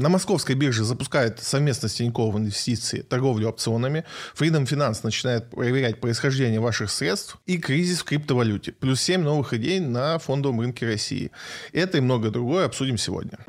На московской бирже запускает совместно с Тинькофф инвестиции торговлю опционами. Freedom Finance начинает проверять происхождение ваших средств. И кризис в криптовалюте. Плюс 7 новых идей на фондовом рынке России. Это и многое другое обсудим сегодня.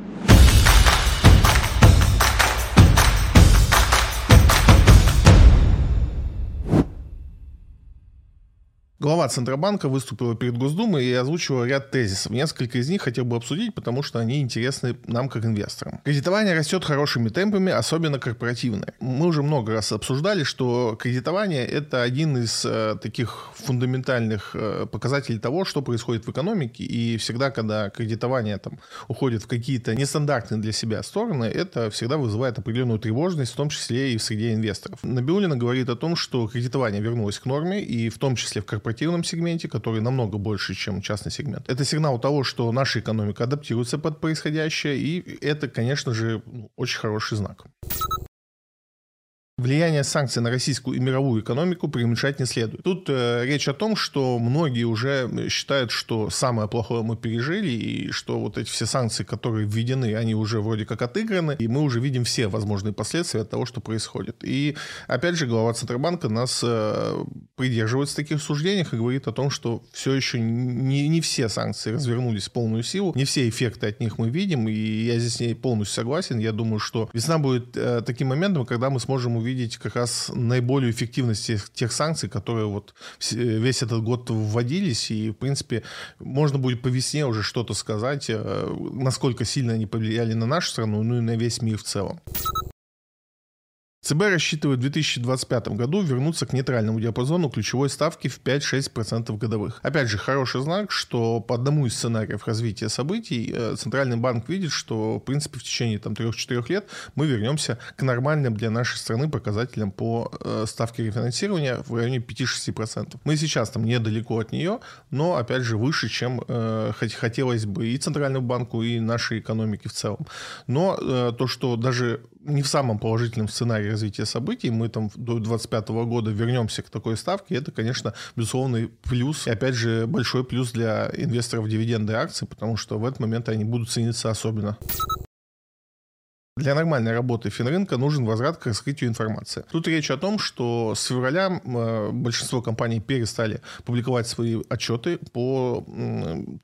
Глава Центробанка выступила перед Госдумой и озвучила ряд тезисов. Несколько из них хотел бы обсудить, потому что они интересны нам как инвесторам. Кредитование растет хорошими темпами, особенно корпоративное. Мы уже много раз обсуждали, что кредитование – это один из э, таких фундаментальных э, показателей того, что происходит в экономике. И всегда, когда кредитование там, уходит в какие-то нестандартные для себя стороны, это всегда вызывает определенную тревожность, в том числе и в среде инвесторов. Набиулина говорит о том, что кредитование вернулось к норме, и в том числе в корпоративном корпоративном сегменте, который намного больше, чем частный сегмент. Это сигнал того, что наша экономика адаптируется под происходящее, и это, конечно же, ну, очень хороший знак. Влияние санкций на российскую и мировую экономику преуменьшать не следует. Тут э, речь о том, что многие уже считают, что самое плохое мы пережили, и что вот эти все санкции, которые введены, они уже вроде как отыграны, и мы уже видим все возможные последствия от того, что происходит. И опять же, глава Центробанка нас э, придерживается таких суждений и говорит о том, что все еще не, не все санкции развернулись в полную силу, не все эффекты от них мы видим, и я здесь с ней полностью согласен. Я думаю, что весна будет э, таким моментом, когда мы сможем увидеть увидеть как раз наиболее эффективность тех, тех санкций, которые вот весь этот год вводились, и, в принципе, можно будет по весне уже что-то сказать, э, насколько сильно они повлияли на нашу страну, ну и на весь мир в целом. ЦБ рассчитывает в 2025 году вернуться к нейтральному диапазону ключевой ставки в 5-6% годовых. Опять же, хороший знак, что по одному из сценариев развития событий э, Центральный банк видит, что, в принципе, в течение там, 3-4 лет мы вернемся к нормальным для нашей страны показателям по э, ставке рефинансирования в районе 5-6%. Мы сейчас там недалеко от нее, но, опять же, выше, чем э, хотелось бы и Центральному банку, и нашей экономике в целом. Но э, то, что даже не в самом положительном сценарии развития событий, мы там до 2025 года вернемся к такой ставке, это, конечно, безусловный плюс, и опять же, большой плюс для инвесторов дивиденды акций, потому что в этот момент они будут цениться особенно. Для нормальной работы финрынка нужен возврат к раскрытию информации. Тут речь о том, что с февраля э, большинство компаний перестали публиковать свои отчеты по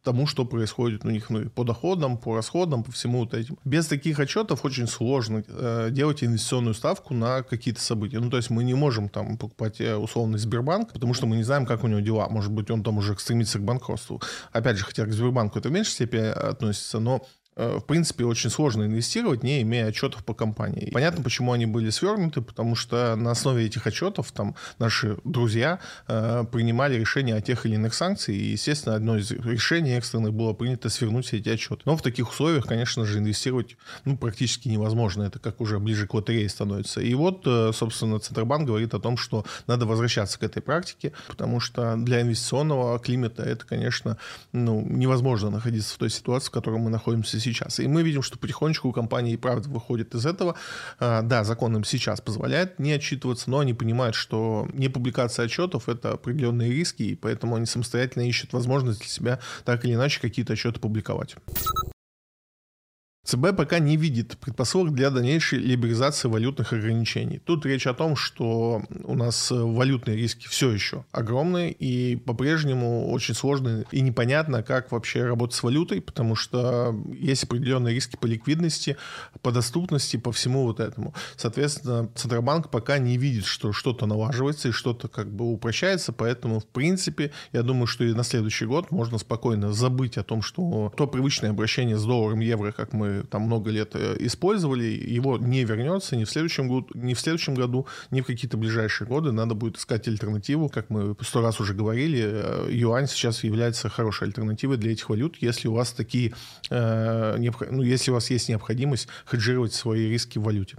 тому, что происходит у них ну, по доходам, по расходам, по всему вот этим. Без таких отчетов очень сложно э, делать инвестиционную ставку на какие-то события. Ну, то есть мы не можем там покупать э, условный Сбербанк, потому что мы не знаем, как у него дела. Может быть, он там уже стремится к банкротству. Опять же, хотя к Сбербанку это в меньшей степени относится, но в принципе, очень сложно инвестировать, не имея отчетов по компании. Понятно, почему они были свернуты, потому что на основе этих отчетов там наши друзья э, принимали решения о тех или иных санкциях, и, естественно, одно из решений экстренных было принято свернуть все эти отчеты. Но в таких условиях, конечно же, инвестировать ну, практически невозможно. Это как уже ближе к лотерее становится. И вот, э, собственно, Центробанк говорит о том, что надо возвращаться к этой практике, потому что для инвестиционного климата это, конечно, ну, невозможно находиться в той ситуации, в которой мы находимся сейчас. И мы видим, что потихонечку компании и правда выходят из этого. А, да, закон им сейчас позволяет не отчитываться, но они понимают, что не публикация отчетов — это определенные риски, и поэтому они самостоятельно ищут возможность для себя так или иначе какие-то отчеты публиковать. ЦБ пока не видит предпосылок для дальнейшей либерализации валютных ограничений. Тут речь о том, что у нас валютные риски все еще огромные, и по-прежнему очень сложно и непонятно, как вообще работать с валютой, потому что есть определенные риски по ликвидности, по доступности, по всему вот этому. Соответственно, Центробанк пока не видит, что что-то налаживается и что-то как бы упрощается, поэтому, в принципе, я думаю, что и на следующий год можно спокойно забыть о том, что то привычное обращение с долларом, евро, как мы там много лет э, использовали, его не вернется ни в следующем году, ни в следующем году, ни в какие-то ближайшие годы. Надо будет искать альтернативу, как мы сто раз уже говорили. Э, юань сейчас является хорошей альтернативой для этих валют, если у вас такие, э, ну, если у вас есть необходимость хеджировать свои риски в валюте.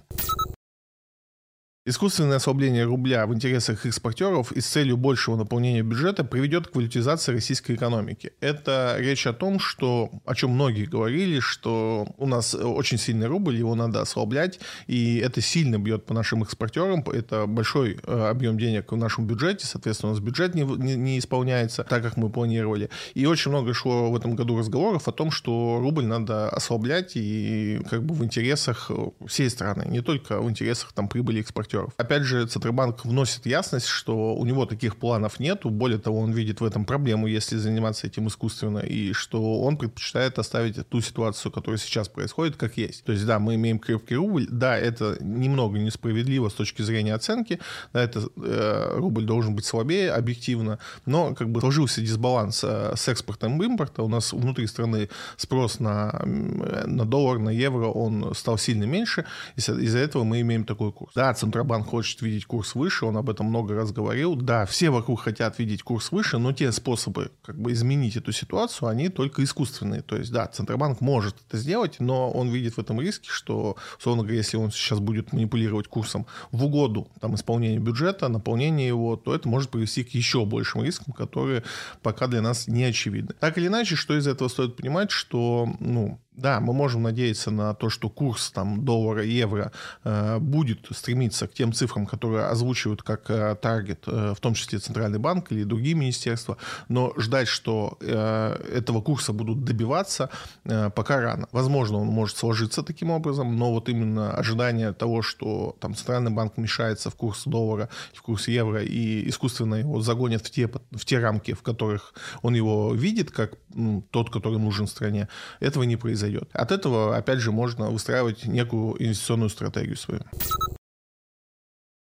Искусственное ослабление рубля в интересах экспортеров и с целью большего наполнения бюджета приведет к валютизации российской экономики. Это речь о том, что, о чем многие говорили, что у нас очень сильный рубль, его надо ослаблять, и это сильно бьет по нашим экспортерам, это большой э, объем денег в нашем бюджете, соответственно, у нас бюджет не, не, исполняется так, как мы планировали. И очень много шло в этом году разговоров о том, что рубль надо ослаблять и как бы в интересах всей страны, не только в интересах там прибыли экспортеров. Опять же, Центробанк вносит ясность, что у него таких планов нету, более того, он видит в этом проблему, если заниматься этим искусственно, и что он предпочитает оставить ту ситуацию, которая сейчас происходит, как есть. То есть, да, мы имеем крепкий рубль, да, это немного несправедливо с точки зрения оценки, да, это э, рубль должен быть слабее объективно, но как бы сложился дисбаланс э, с экспортом и импортом, у нас внутри страны спрос на, на доллар, на евро, он стал сильно меньше, из-за этого мы имеем такой курс. Да, Центробанк хочет видеть курс выше, он об этом много раз говорил. Да, все вокруг хотят видеть курс выше, но те способы как бы изменить эту ситуацию, они только искусственные. То есть, да, Центробанк может это сделать, но он видит в этом риски, что, условно говоря, если он сейчас будет манипулировать курсом в угоду там, исполнения бюджета, наполнения его, то это может привести к еще большим рискам, которые пока для нас не очевидны. Так или иначе, что из этого стоит понимать, что ну, да, мы можем надеяться на то, что курс там, доллара, евро э, будет стремиться к тем цифрам, которые озвучивают как э, таргет, э, в том числе Центральный банк или другие министерства, но ждать, что э, этого курса будут добиваться, э, пока рано. Возможно, он может сложиться таким образом, но вот именно ожидание того, что там, Центральный банк вмешается в курс доллара, в курс евро и искусственно его загонят в те, в те рамки, в которых он его видит, как ну, тот, который нужен стране, этого не произойдет произойдет. От этого, опять же, можно выстраивать некую инвестиционную стратегию свою.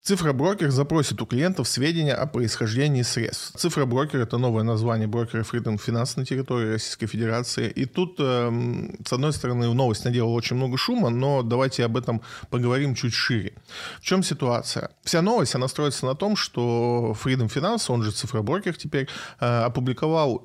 Цифроброкер запросит у клиентов сведения о происхождении средств. Цифроброкер – это новое название брокера Freedom Finance на территории Российской Федерации. И тут, э, с одной стороны, новость наделала очень много шума, но давайте об этом поговорим чуть шире. В чем ситуация? Вся новость, она строится на том, что Freedom Finance, он же цифроброкер теперь, э, опубликовал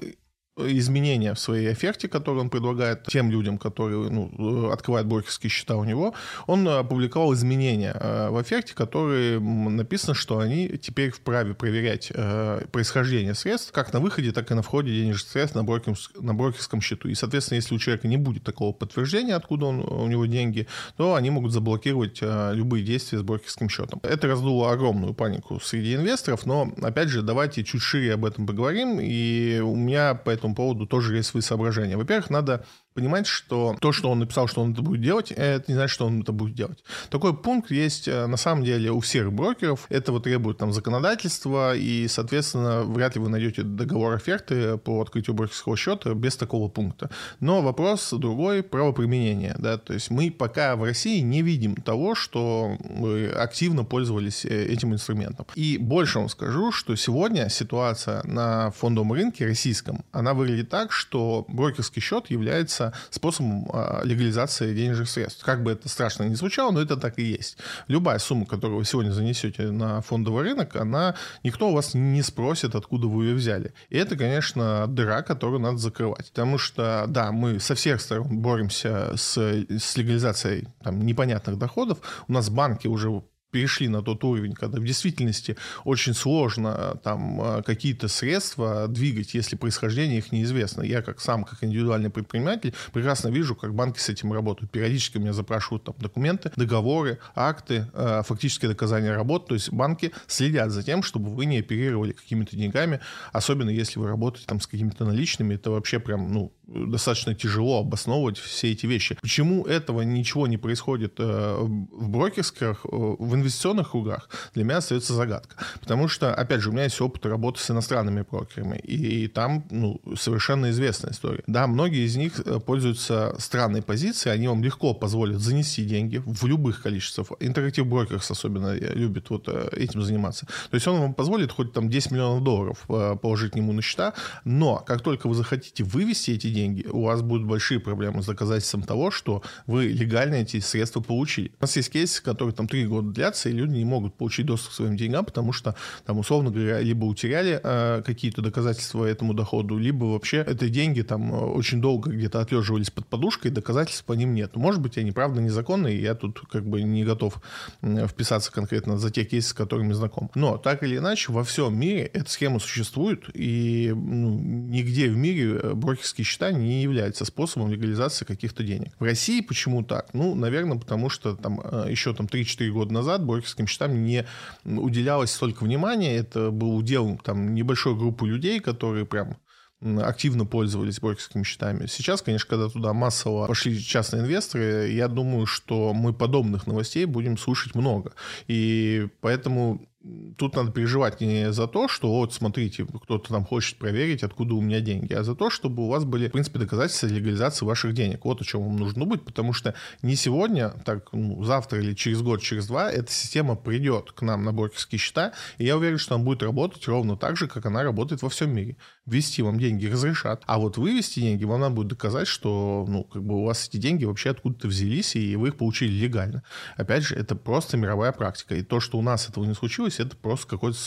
изменения в своей оферте, которую он предлагает тем людям, которые ну, открывают брокерские счета у него, он опубликовал изменения э, в оферте, которые написано, что они теперь вправе проверять э, происхождение средств как на выходе, так и на входе денежных средств на, брокерском, на брокерском счету. И, соответственно, если у человека не будет такого подтверждения, откуда он, у него деньги, то они могут заблокировать э, любые действия с брокерским счетом. Это раздуло огромную панику среди инвесторов, но, опять же, давайте чуть шире об этом поговорим. И у меня по этому поводу тоже есть свои соображения. Во-первых, надо понимать, что то, что он написал, что он это будет делать, это не значит, что он это будет делать. Такой пункт есть э, на самом деле у всех брокеров. Этого требует там законодательство, и, соответственно, вряд ли вы найдете договор оферты по открытию брокерского счета без такого пункта. Но вопрос другой – правоприменение. Да? То есть мы пока в России не видим того, что вы активно пользовались э, этим инструментом. И больше вам скажу, что сегодня ситуация на фондовом рынке российском, она выглядит так, что брокерский счет является способом а, легализации денежных средств. Как бы это страшно не звучало, но это так и есть. Любая сумма, которую вы сегодня занесете на фондовый рынок, она никто у вас не спросит, откуда вы ее взяли. И это, конечно, дыра, которую надо закрывать. Потому что, да, мы со всех сторон боремся с, с легализацией там, непонятных доходов. У нас банки уже перешли на тот уровень, когда в действительности очень сложно э, там э, какие-то средства двигать, если происхождение их неизвестно. Я как сам, как индивидуальный предприниматель, прекрасно вижу, как банки с этим работают. Периодически меня запрашивают там документы, договоры, акты, э, фактические доказания работ. То есть банки следят за тем, чтобы вы не оперировали какими-то деньгами, особенно если вы работаете там с какими-то наличными. Это вообще прям, ну, достаточно тяжело обосновывать все эти вещи. Почему этого ничего не происходит в брокерских, в инвестиционных кругах, для меня остается загадка. Потому что, опять же, у меня есть опыт работы с иностранными брокерами, и там ну, совершенно известная история. Да, многие из них э, пользуются странной позицией, они вам легко позволят занести деньги в любых количествах. Интерактив брокерс особенно любит вот этим заниматься. То есть он вам позволит хоть там 10 миллионов долларов положить к нему на счета, но как только вы захотите вывести эти деньги, у вас будут большие проблемы с доказательством того, что вы легально эти средства получили. У нас есть кейс, который там три года длятся, появляться, и люди не могут получить доступ к своим деньгам, потому что там, условно говоря, либо утеряли э, какие-то доказательства этому доходу, либо вообще эти деньги там очень долго где-то отлеживались под подушкой, доказательств по ним нет. Может быть, они правда незаконные, я тут как бы не готов вписаться конкретно за те кейсы, с которыми знаком. Но так или иначе, во всем мире эта схема существует, и ну, нигде в мире э, брокерские счета не являются способом легализации каких-то денег. В России почему так? Ну, наверное, потому что там э, еще там 3-4 года назад брокерским счетам не уделялось столько внимания, это был удел там небольшой группы людей, которые прям активно пользовались брокерскими счетами. Сейчас, конечно, когда туда массово пошли частные инвесторы, я думаю, что мы подобных новостей будем слушать много. И поэтому тут надо переживать не за то, что вот смотрите, кто-то там хочет проверить, откуда у меня деньги, а за то, чтобы у вас были, в принципе, доказательства легализации ваших денег. Вот о чем вам нужно быть, потому что не сегодня, так ну, завтра или через год, через два эта система придет к нам на брокерские счета, и я уверен, что она будет работать ровно так же, как она работает во всем мире. Ввести вам деньги разрешат, а вот вывести деньги вам надо будет доказать, что ну, как бы у вас эти деньги вообще откуда-то взялись, и вы их получили легально. Опять же, это просто мировая практика. И то, что у нас этого не случилось, случилось, это просто какое-то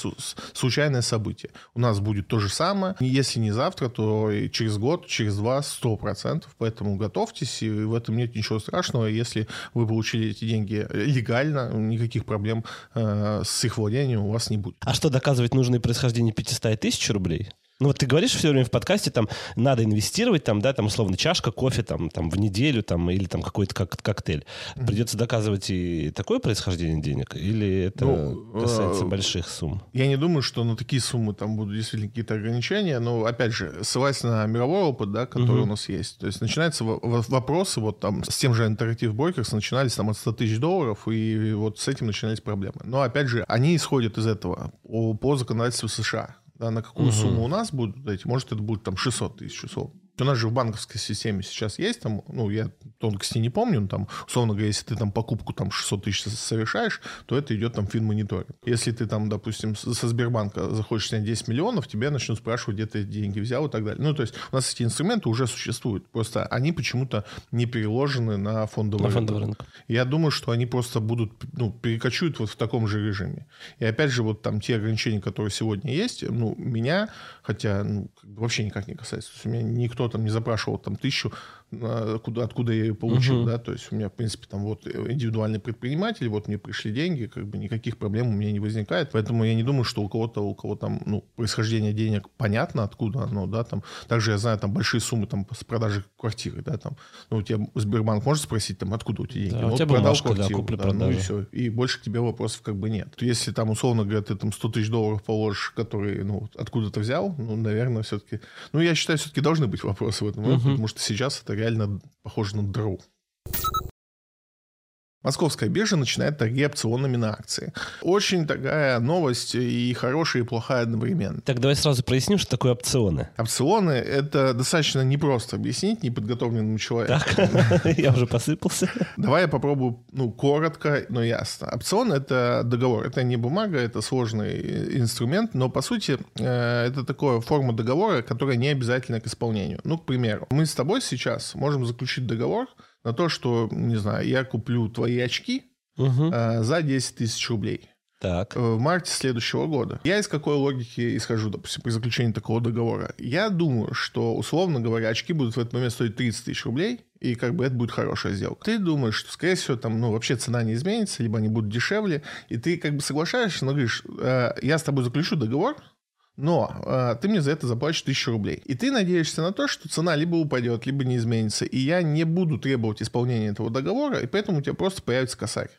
случайное событие. У нас будет то же самое. Если не завтра, то через год, через два, сто процентов. Поэтому готовьтесь, и в этом нет ничего страшного. Если вы получили эти деньги легально, никаких проблем э, с их владением у вас не будет. А что доказывать нужно происхождение 500 и 1000 рублей? Ну вот ты говоришь все время в подкасте, там, надо инвестировать, там, да, там, условно, чашка кофе, там, там, в неделю, там, или там какой-то как коктейль. Mm-hmm. Придется доказывать и такое происхождение денег? Или это ну, касается э, больших сумм? Я не думаю, что на такие суммы там будут действительно какие-то ограничения, но, опять же, ссылаясь на мировой опыт, да, который mm-hmm. у нас есть. То есть начинаются вопросы, вот там, с тем же Interactive Brokers начинались там от 100 тысяч долларов, и вот с этим начинались проблемы. Но, опять же, они исходят из этого по, по законодательству США да, на какую угу. сумму у нас будут эти, может, это будет там 600 тысяч условно. У нас же в банковской системе сейчас есть там, ну, я тонкости не помню, но там, условно говоря, если ты там покупку там 600 тысяч совершаешь, то это идет там финмониторинг. Если ты там, допустим, со Сбербанка захочешь снять 10 миллионов, тебя начнут спрашивать, где ты деньги взял и так далее. Ну, то есть у нас эти инструменты уже существуют, просто они почему-то не переложены на фондовый, на фондовый рынок. рынок. Я думаю, что они просто будут, ну, перекочуют вот в таком же режиме. И опять же, вот там те ограничения, которые сегодня есть, ну, меня, хотя ну, вообще никак не касается, то есть у меня никто там не запрашивал там тысячу, откуда, откуда я ее получил, uh-huh. да, то есть у меня, в принципе, там вот индивидуальный предприниматель, вот мне пришли деньги, как бы никаких проблем у меня не возникает, поэтому я не думаю, что у кого-то, у кого там, ну, происхождение денег понятно, откуда оно, да, там, также я знаю, там, большие суммы, там, с продажи квартиры, да, там, ну, у тебя Сбербанк может спросить, там, откуда у тебя деньги? Да, ну, у тебя вот продал квартиру, да, да, ну, и все, и больше к тебе вопросов как бы нет. Если там, условно говоря, ты там 100 тысяч долларов положишь, которые, ну, откуда-то взял, ну, наверное, все-таки, ну, я считаю, все-таки должны быть вопросы в этом, uh-huh. потому что сейчас это реально похоже на дыру. Московская биржа начинает торги опционами на акции. Очень такая новость и хорошая, и плохая одновременно. Так, давай сразу проясним, что такое опционы. Опционы — это достаточно непросто объяснить неподготовленному человеку. Так, я уже посыпался. Давай я попробую, ну, коротко, но ясно. Опцион — это договор. Это не бумага, это сложный инструмент, но, по сути, э, это такая форма договора, которая не обязательна к исполнению. Ну, к примеру, мы с тобой сейчас можем заключить договор, на то, что, не знаю, я куплю твои очки угу. э, за 10 тысяч рублей. Так. Э, в марте следующего года. Я из какой логики исхожу, допустим, при заключении такого договора? Я думаю, что, условно говоря, очки будут в этот момент стоить 30 тысяч рублей, и как бы это будет хорошая сделка. Ты думаешь, что, скорее всего, там, ну, вообще цена не изменится, либо они будут дешевле, и ты как бы соглашаешься, но говоришь, э, я с тобой заключу договор, но э, ты мне за это заплатишь тысячу рублей. И ты надеешься на то, что цена либо упадет, либо не изменится. И я не буду требовать исполнения этого договора, и поэтому у тебя просто появится косарь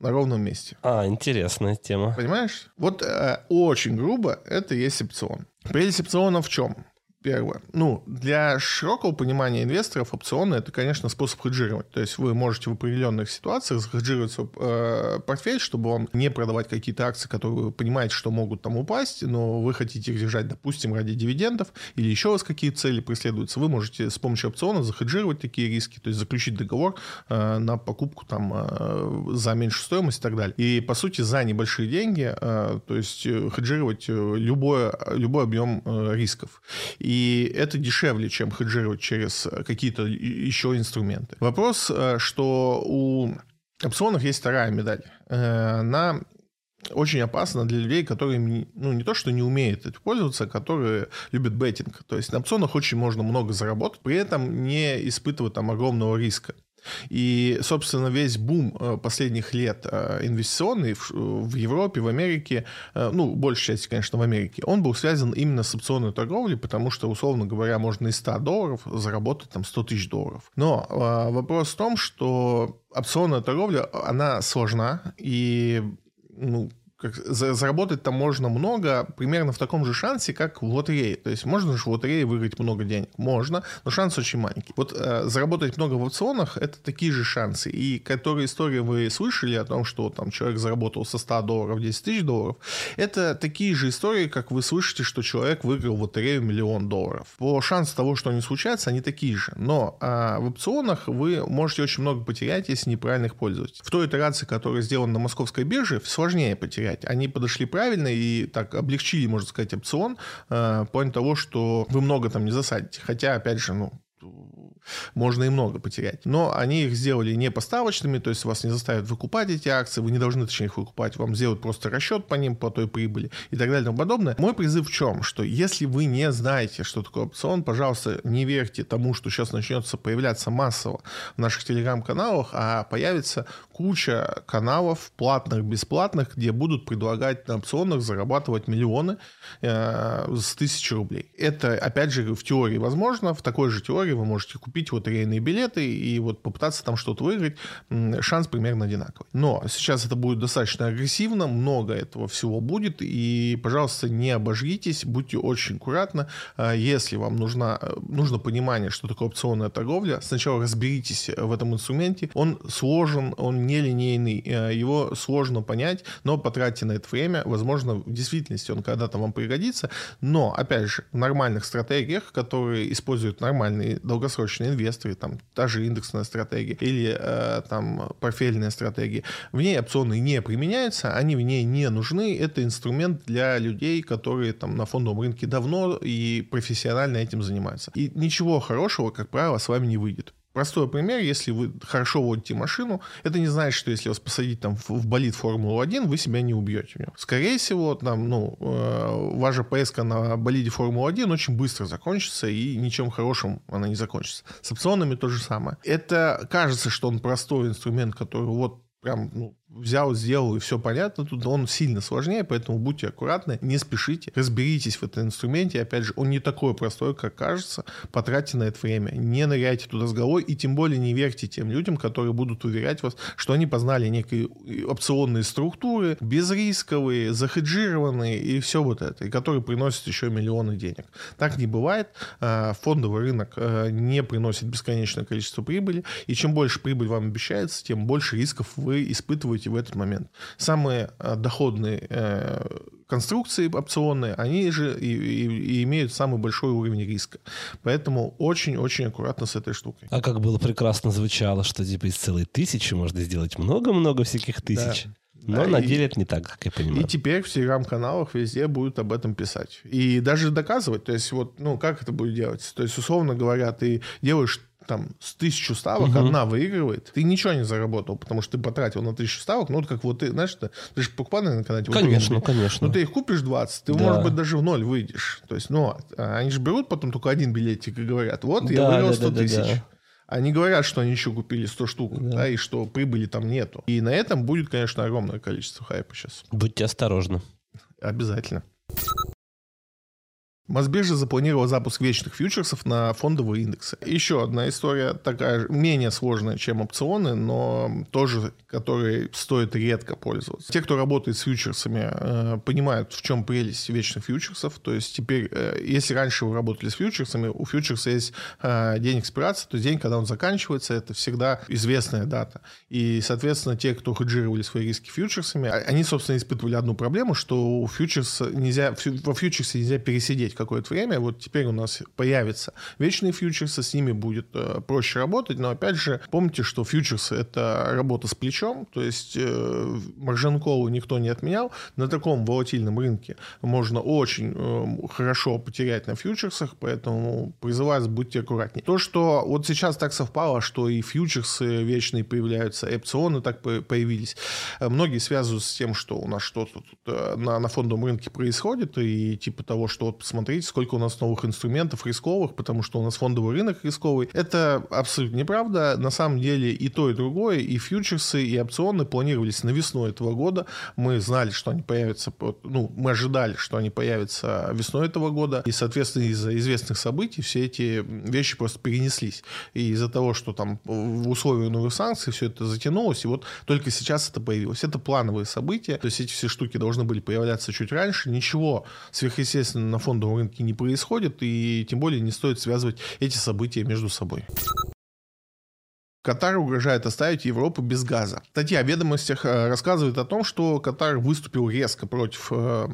на ровном месте. А, интересная тема. Понимаешь? Вот э, очень грубо это есть опцион. Прелесть опциона в чем? Первое. Ну, для широкого понимания инвесторов опционы – это, конечно, способ хеджировать. То есть вы можете в определенных ситуациях захеджировать свой э, портфель, чтобы вам не продавать какие-то акции, которые вы понимаете, что могут там упасть, но вы хотите их держать, допустим, ради дивидендов, или еще у вас какие цели преследуются. Вы можете с помощью опциона захеджировать такие риски, то есть заключить договор э, на покупку там э, за меньшую стоимость и так далее. И, по сути, за небольшие деньги, э, то есть э, хеджировать э, любой, любой объем э, рисков. И и это дешевле, чем хеджировать через какие-то еще инструменты. Вопрос, э, что у опционах есть вторая медаль. Э, она очень опасно для людей, которые ну, не то, что не умеют этим пользоваться, которые любят беттинг. То есть на опционах очень можно много заработать, при этом не испытывать там огромного риска. И, собственно, весь бум э, последних лет э, инвестиционный в Европе, в Америке, э, ну, большей части, конечно, в Америке, он был связан именно с опционной торговлей, потому что, условно говоря, можно из 100 долларов заработать там 100 тысяч долларов. Но вопрос в том, что опционная торговля, она сложна, и ну, как, заработать там можно много, примерно в таком же шансе, как в лотерее. То есть можно же в лотерее выиграть много денег? Можно, но шанс очень маленький. Вот э, заработать много в опционах – это такие же шансы. И которые истории вы слышали о том, что там человек заработал со 100 долларов 10 тысяч долларов, это такие же истории, как вы слышите, что человек выиграл в лотерею миллион долларов. По шансу того, что они случаются, они такие же. Но э, в опционах вы можете очень много потерять, если неправильно их пользуетесь. В той итерации, которая сделана на московской бирже, сложнее потерять понять. Они подошли правильно и так облегчили, можно сказать, опцион, э, плане того, что вы много там не засадите. Хотя, опять же, ну, можно и много потерять. Но они их сделали не поставочными, то есть вас не заставят выкупать эти акции, вы не должны, точнее, их выкупать, вам сделают просто расчет по ним, по той прибыли и так далее и тому подобное. Мой призыв в чем? Что если вы не знаете, что такое опцион, пожалуйста, не верьте тому, что сейчас начнется появляться массово в наших телеграм-каналах, а появится куча каналов платных, бесплатных, где будут предлагать на опционах зарабатывать миллионы э, с тысячи рублей. Это, опять же, в теории возможно, в такой же теории вы можете купить купить лотерейные билеты и вот попытаться там что-то выиграть, шанс примерно одинаковый. Но сейчас это будет достаточно агрессивно, много этого всего будет, и, пожалуйста, не обожгитесь, будьте очень аккуратны. А, если вам нужна, нужно понимание, что такое опционная торговля, сначала разберитесь в этом инструменте. Он сложен, он нелинейный, э, его сложно понять, но потратьте на это время. Возможно, в действительности он когда-то вам пригодится, но, опять же, в нормальных стратегиях, которые используют нормальные долгосрочные обычные инвесторы, там та же индексная стратегия или э, там портфельная стратегия, в ней опционы не применяются, они в ней не нужны. Это инструмент для людей, которые там на фондовом рынке давно и профессионально этим занимаются. И ничего хорошего, как правило, с вами не выйдет. Простой пример, если вы хорошо водите машину, это не значит, что если вас посадить там в болит Формулу-1, вы себя не убьете в. Скорее всего, там, ну, э, ваша поездка на болиде Формулы-1 очень быстро закончится, и ничем хорошим она не закончится. С опционами то же самое. Это кажется, что он простой инструмент, который вот прям ну, взял, сделал, и все понятно. Тут он сильно сложнее, поэтому будьте аккуратны, не спешите, разберитесь в этом инструменте. Опять же, он не такой простой, как кажется. Потратьте на это время. Не ныряйте туда с головой, и тем более не верьте тем людям, которые будут уверять вас, что они познали некие опционные структуры, безрисковые, захеджированные и все вот это, и которые приносят еще миллионы денег. Так не бывает. А, фондовый рынок а, не приносит бесконечное количество прибыли, и чем больше прибыль вам обещается, тем больше рисков вы испытываете используете в этот момент. Самые э, доходные э, конструкции опционные, они же и, и, и имеют самый большой уровень риска. Поэтому очень-очень аккуратно с этой штукой. А как было прекрасно звучало, что типа из целой тысячи можно сделать много-много всяких тысяч. Да. Но да, на и, деле это не так, как я понимаю. И теперь в телеграм-каналах везде будут об этом писать. И даже доказывать. То есть, вот, ну, как это будет делать? То есть, условно говоря, ты делаешь там с тысячу ставок угу. одна выигрывает, ты ничего не заработал, потому что ты потратил на тысячу ставок, ну, вот как вот ты, знаешь, ты, ты же покупал на канале. Конечно, вот, конечно. Ну, ты их купишь 20, ты, да. может быть, даже в ноль выйдешь. То есть, ну, а они же берут потом только один билетик и говорят, вот, я да, выиграл да, 100 да, тысяч. Да, да. Они говорят, что они еще купили 100 штук, да. да, и что прибыли там нету. И на этом будет, конечно, огромное количество хайпа сейчас. Будьте осторожны. Обязательно. Мосбиржа запланировала запуск вечных фьючерсов на фондовые индексы. Еще одна история такая менее сложная, чем опционы, но тоже, которой стоит редко пользоваться. Те, кто работает с фьючерсами, э, понимают, в чем прелесть вечных фьючерсов. То есть теперь, э, если раньше вы работали с фьючерсами, у фьючерса есть э, день экспирации, то есть день, когда он заканчивается, это всегда известная дата. И, соответственно, те, кто хеджировали свои риски фьючерсами, они, собственно, испытывали одну проблему, что у фьючерса нельзя, во фьючерсе нельзя пересидеть смотреть какое-то время. Вот теперь у нас появятся вечные фьючерсы, с ними будет э, проще работать. Но опять же, помните, что фьючерсы — это работа с плечом, то есть э, маржин-колы никто не отменял. На таком волатильном рынке можно очень э, хорошо потерять на фьючерсах, поэтому призываю будьте аккуратнее. То, что вот сейчас так совпало, что и фьючерсы вечные появляются, и опционы так появились, э, многие связывают с тем, что у нас что-то э, на, на фондовом рынке происходит, и типа того, что вот посмотрите, сколько у нас новых инструментов рисковых, потому что у нас фондовый рынок рисковый. Это абсолютно неправда. На самом деле и то, и другое, и фьючерсы, и опционы планировались на весну этого года. Мы знали, что они появятся, ну, мы ожидали, что они появятся весной этого года, и, соответственно, из-за известных событий все эти вещи просто перенеслись. И из-за того, что там в условиях новых санкций все это затянулось, и вот только сейчас это появилось. Это плановые события, то есть эти все штуки должны были появляться чуть раньше. Ничего сверхъестественного на фондовом рынке не происходит, и тем более не стоит связывать эти события между собой. Катар угрожает оставить Европу без газа. Статья о ведомостях э, рассказывает о том, что Катар выступил резко против э,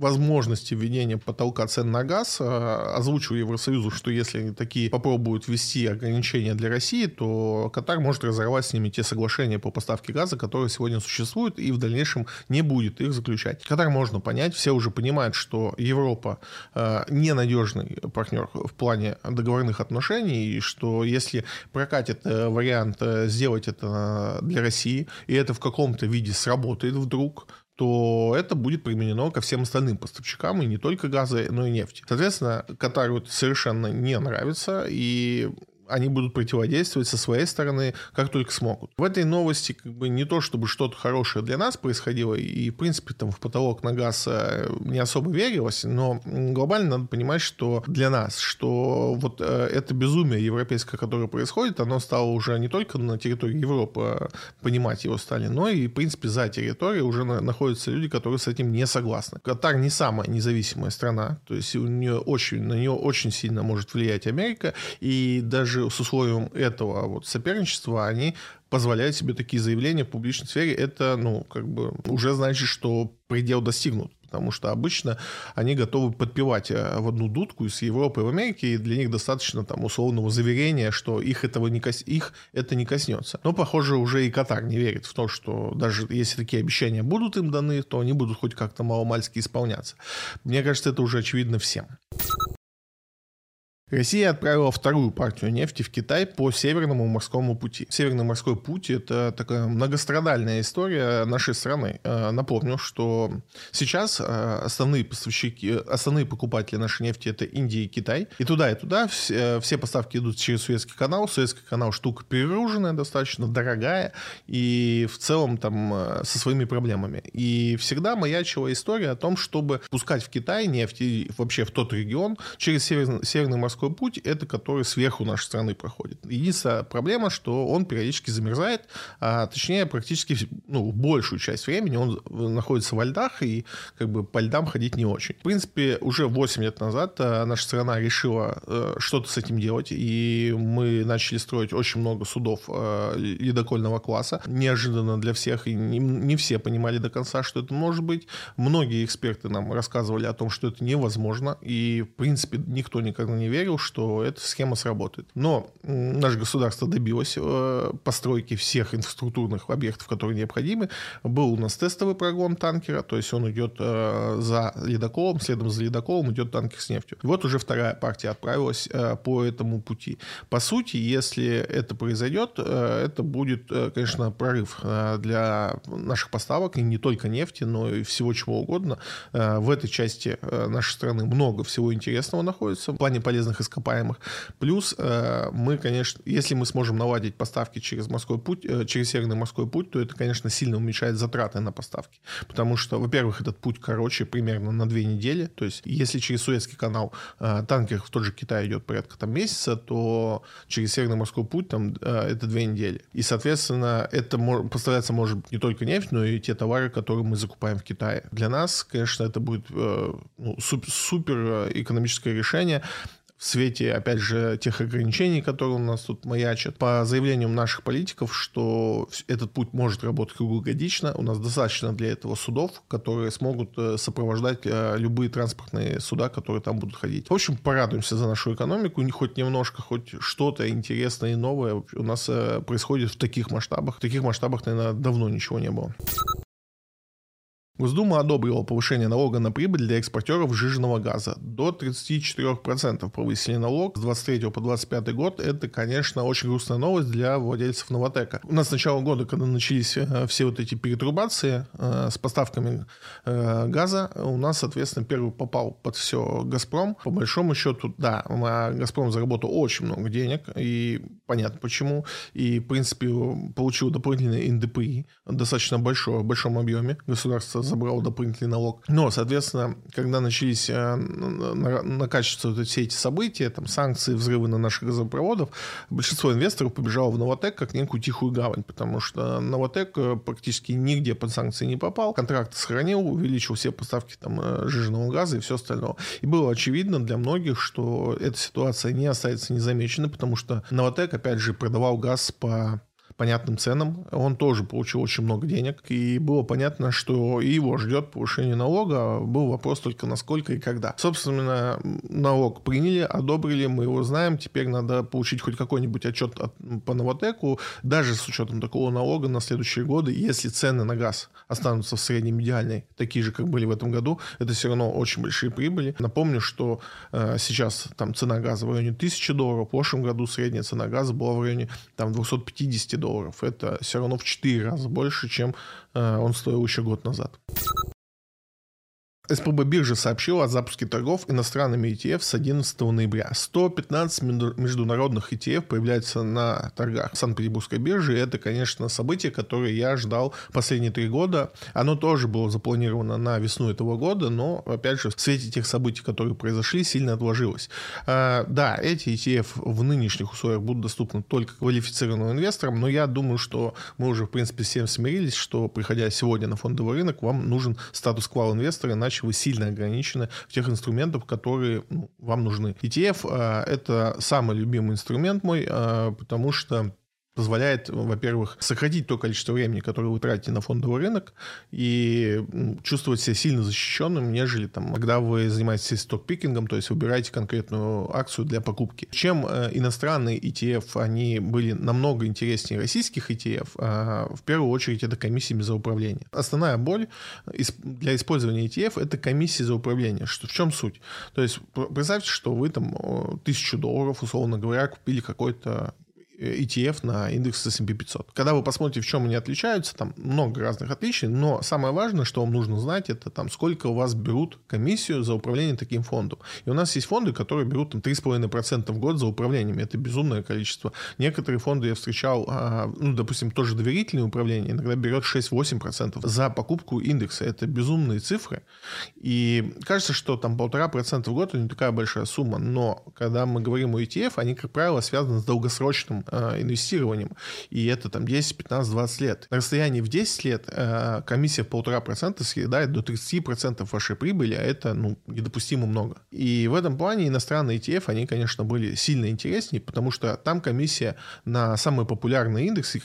возможности введения потолка цен на газ, э, озвучил Евросоюзу, что если они такие попробуют ввести ограничения для России, то Катар может разорвать с ними те соглашения по поставке газа, которые сегодня существуют, и в дальнейшем не будет их заключать. Катар можно понять, все уже понимают, что Европа э, ненадежный партнер в плане договорных отношений, и что если прокатит э, вариант сделать это для России, и это в каком-то виде сработает вдруг, то это будет применено ко всем остальным поставщикам, и не только газа, но и нефти. Соответственно, Катару это совершенно не нравится, и они будут противодействовать со своей стороны как только смогут. В этой новости как бы не то, чтобы что-то хорошее для нас происходило, и, в принципе, там в потолок на газ э, не особо верилось, но глобально надо понимать, что для нас, что вот э, это безумие европейское, которое происходит, оно стало уже не только на территории Европы э, понимать его стали, но и, в принципе, за территорией уже находятся люди, которые с этим не согласны. Катар не самая независимая страна, то есть у нее очень, на нее очень сильно может влиять Америка, и даже даже с условием этого вот соперничества они позволяют себе такие заявления в публичной сфере, это, ну, как бы уже значит, что предел достигнут потому что обычно они готовы подпевать э, в одну дудку из Европы в Америке, и для них достаточно там условного заверения, что их, этого не кос... их это не коснется. Но, похоже, уже и Катар не верит в то, что даже если такие обещания будут им даны, то они будут хоть как-то маломальски исполняться. Мне кажется, это уже очевидно всем. Россия отправила вторую партию нефти в Китай по Северному морскому пути. Северный морской путь – это такая многострадальная история нашей страны. Э, напомню, что сейчас э, основные поставщики, основные покупатели нашей нефти – это Индия и Китай. И туда, и туда все, все поставки идут через Суэцкий канал. Суэцкий канал – штука перегруженная, достаточно дорогая и в целом там э, со своими проблемами. И всегда маячила история о том, чтобы пускать в Китай нефть и вообще в тот регион через Северный, Северный морской морской путь, это который сверху нашей страны проходит. Единственная проблема, что он периодически замерзает, а точнее практически ну, большую часть времени он находится во льдах, и как бы по льдам ходить не очень. В принципе, уже 8 лет назад э, наша страна решила э, что-то с этим делать, и мы начали строить очень много судов э, ледокольного класса. Неожиданно для всех, и не все понимали до конца, что это может быть. Многие эксперты нам рассказывали о том, что это невозможно, и, в принципе, никто никогда не верил, верил, что эта схема сработает. Но наше государство добилось э, постройки всех инфраструктурных объектов, которые необходимы. Был у нас тестовый прогон танкера, то есть он идет э, за ледоколом, следом за ледоколом идет танкер с нефтью. вот уже вторая партия отправилась э, по этому пути. По сути, если это произойдет, это будет, конечно, прорыв для наших поставок, и не только нефти, но и всего чего угодно. В этой части нашей страны много всего интересного находится в плане полезных ископаемых. Плюс э, мы, конечно, если мы сможем наладить поставки через морской путь, э, через Северный морской путь, то это, конечно, сильно уменьшает затраты на поставки. Потому что, во-первых, этот путь короче примерно на две недели. То есть, если через Суэцкий канал э, танкер в тот же Китай идет порядка там месяца, то через Северный морской путь там это две недели. И, соответственно, это поставляться может не только нефть, но и те товары, которые мы закупаем в Китае. Для нас, конечно, это будет ну, супер экономическое решение в свете, опять же, тех ограничений, которые у нас тут маячат, по заявлениям наших политиков, что этот путь может работать круглогодично, у нас достаточно для этого судов, которые смогут э, сопровождать э, любые транспортные суда, которые там будут ходить. В общем, порадуемся за нашу экономику, хоть немножко, хоть что-то интересное и новое у нас э, происходит в таких масштабах. В таких масштабах, наверное, давно ничего не было. Госдума одобрила повышение налога на прибыль для экспортеров сжиженного газа. До 34% повысили налог с 23 по 25 год. Это, конечно, очень грустная новость для владельцев Новотека. У нас с начала года, когда начались э, все вот эти перетрубации э, с поставками э, газа, у нас, соответственно, первый попал под все «Газпром». По большому счету, да, «Газпром» заработал очень много денег, и понятно почему. И, в принципе, получил дополнительный НДПИ, достаточно большой, в большом объеме. Государство забрал дополнительный налог. Но, соответственно, когда начались э, накачиваться все эти события, там санкции, взрывы на наших газопроводов, большинство инвесторов побежало в Новотек как некую тихую гавань, потому что Новотек э, практически нигде под санкции не попал, контракт сохранил, увеличил все поставки там э, жирного газа и все остальное. И было очевидно для многих, что эта ситуация не останется незамеченной, потому что Новотек, опять же, продавал газ по понятным ценам. Он тоже получил очень много денег. И было понятно, что его ждет повышение налога. Был вопрос только насколько и когда. Собственно, налог приняли, одобрили, мы его знаем. Теперь надо получить хоть какой-нибудь отчет от, по Новотеку. Даже с учетом такого налога на следующие годы, если цены на газ останутся в среднем идеальной, такие же, как были в этом году, это все равно очень большие прибыли. Напомню, что э, сейчас там цена газа в районе 1000 долларов. В прошлом году средняя цена газа была в районе там 250 долларов. Это все равно в 4 раза больше, чем э, он стоил еще год назад. СПБ биржа сообщила о запуске торгов иностранными ETF с 11 ноября. 115 международных ETF появляются на торгах Санкт-Петербургской биржи. И это, конечно, событие, которое я ждал последние три года. Оно тоже было запланировано на весну этого года, но, опять же, в свете тех событий, которые произошли, сильно отложилось. А, да, эти ETF в нынешних условиях будут доступны только квалифицированным инвесторам, но я думаю, что мы уже, в принципе, всем смирились, что, приходя сегодня на фондовый рынок, вам нужен статус квал инвестора, иначе иначе вы сильно ограничены в тех инструментах, которые ну, вам нужны. ETF э, это самый любимый инструмент мой, э, потому что позволяет, во-первых, сократить то количество времени, которое вы тратите на фондовый рынок, и чувствовать себя сильно защищенным, нежели там, когда вы занимаетесь стокпикингом, то есть выбираете конкретную акцию для покупки. Чем э, иностранные ETF, они были намного интереснее российских ETF, э, в первую очередь это комиссиями за управление. Основная боль для использования ETF это комиссии за управление. Что, в чем суть? То есть представьте, что вы там тысячу долларов, условно говоря, купили какой-то ETF на индекс S&P 500. Когда вы посмотрите, в чем они отличаются, там много разных отличий, но самое важное, что вам нужно знать, это там сколько у вас берут комиссию за управление таким фондом. И у нас есть фонды, которые берут там 3,5% в год за управлением. Это безумное количество. Некоторые фонды я встречал, а, ну, допустим, тоже доверительное управление, иногда берет 6-8% за покупку индекса. Это безумные цифры. И кажется, что там полтора процента в год это не такая большая сумма, но когда мы говорим о ETF, они, как правило, связаны с долгосрочным э, инвестированием. И это там 10, 15, 20 лет. На расстоянии в 10 лет э, комиссия в полтора процента съедает до 30% вашей прибыли, а это ну, недопустимо много. И в этом плане иностранные ETF, они, конечно, были сильно интереснее, потому что там комиссия на самые популярные индексы,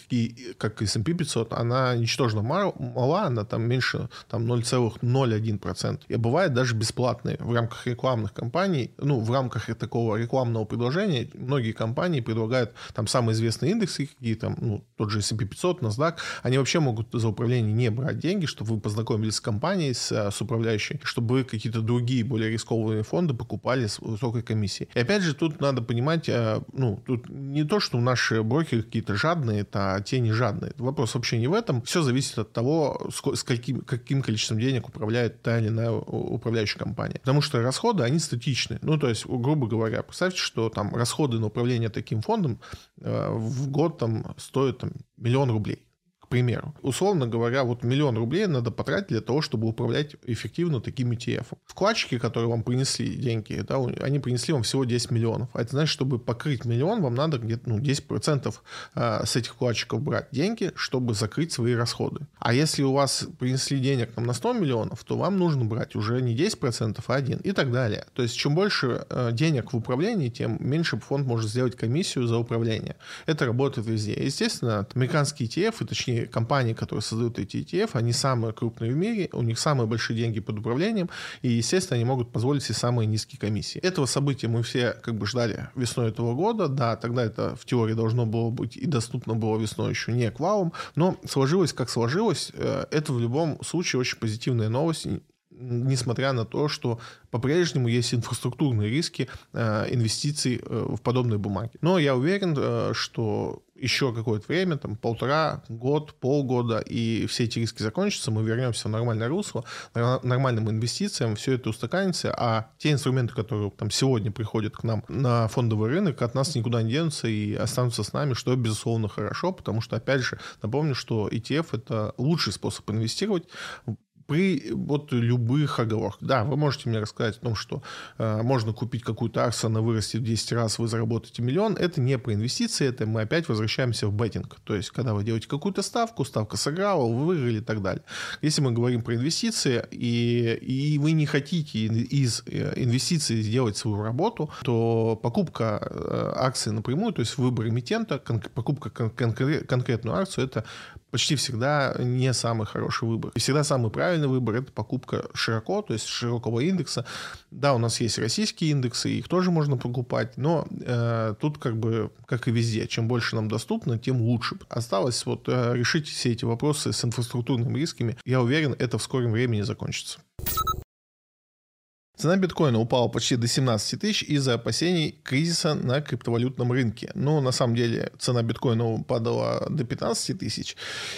как S&P 500, она ничтожно мала, она там меньше там 0,01%. И бывает даже бесплатные в рамках рекламных кампаний, ну, в рамках такого рекламного предложения многие компании предлагают там самые известные индексы, какие там, ну, тот же S&P 500, NASDAQ, они вообще могут за управление не брать деньги, чтобы вы познакомились с компанией, с, э, с управляющей, чтобы какие-то другие, более рискованные фонды покупали с высокой комиссией. И опять же, тут надо понимать, э, ну, тут не то, что наши брокеры какие-то жадные, это, а те не жадные. Вопрос вообще не в этом. Все зависит от того, с каким, каким количеством денег управляет та или иная управляющая компания. Потому что расходы, они статичны. Ну, то есть, грубо говоря, представьте, что там расходы на управление таким фондом в год там стоит там, миллион рублей, к примеру. Условно говоря, вот миллион рублей надо потратить для того, чтобы управлять эффективно таким ETF. Вкладчики, которые вам принесли деньги, да, они принесли вам всего 10 миллионов. А это значит, чтобы покрыть миллион, вам надо где-то ну, 10% а, с этих вкладчиков брать деньги, чтобы закрыть свои расходы. А если у вас принесли денег там, на 100 миллионов, то вам нужно брать уже не 10%, а 1 и так далее. То есть чем больше э, денег в управлении, тем меньше фонд может сделать комиссию за управление. Это работает везде. Естественно, американские ETF, точнее компании, которые создают эти ETF, они самые крупные в мире, у них самые большие деньги под управлением, и, естественно, они могут позволить себе самые низкие комиссии. Этого события мы все как бы ждали весной этого года. Да, тогда это в теории должно было быть и доступно было весной еще не к валам, но сложилось как сложилось. Э, это в любом случае очень позитивная новость, несмотря на то, что по-прежнему есть инфраструктурные риски э, инвестиций э, в подобные бумаги. Но я уверен, что еще какое-то время, там полтора, год, полгода, и все эти риски закончатся, мы вернемся в нормальное русло, нормальным инвестициям, все это устаканится, а те инструменты, которые там сегодня приходят к нам на фондовый рынок, от нас никуда не денутся и останутся с нами, что, безусловно, хорошо, потому что, опять же, напомню, что ETF — это лучший способ инвестировать при вот любых оговорках. Да, вы можете мне рассказать о том, что э, можно купить какую-то акцию, она вырастет в 10 раз, вы заработаете миллион. Это не про инвестиции, это мы опять возвращаемся в беттинг. То есть, когда вы делаете какую-то ставку, ставка сыграла, вы выиграли и так далее. Если мы говорим про инвестиции, и, и вы не хотите из э, инвестиций сделать свою работу, то покупка э, акции напрямую, то есть выбор эмитента, покупка кон- конкретную акцию, это почти всегда не самый хороший выбор. И всегда самый правильный выбор – это покупка широко, то есть широкого индекса. Да, у нас есть российские индексы, их тоже можно покупать, но э, тут как бы, как и везде, чем больше нам доступно, тем лучше. Осталось вот э, решить все эти вопросы с инфраструктурными рисками. Я уверен, это в скором времени закончится. Цена биткоина упала почти до 17 тысяч из-за опасений кризиса на криптовалютном рынке. Но на самом деле цена биткоина падала до 15 тысяч,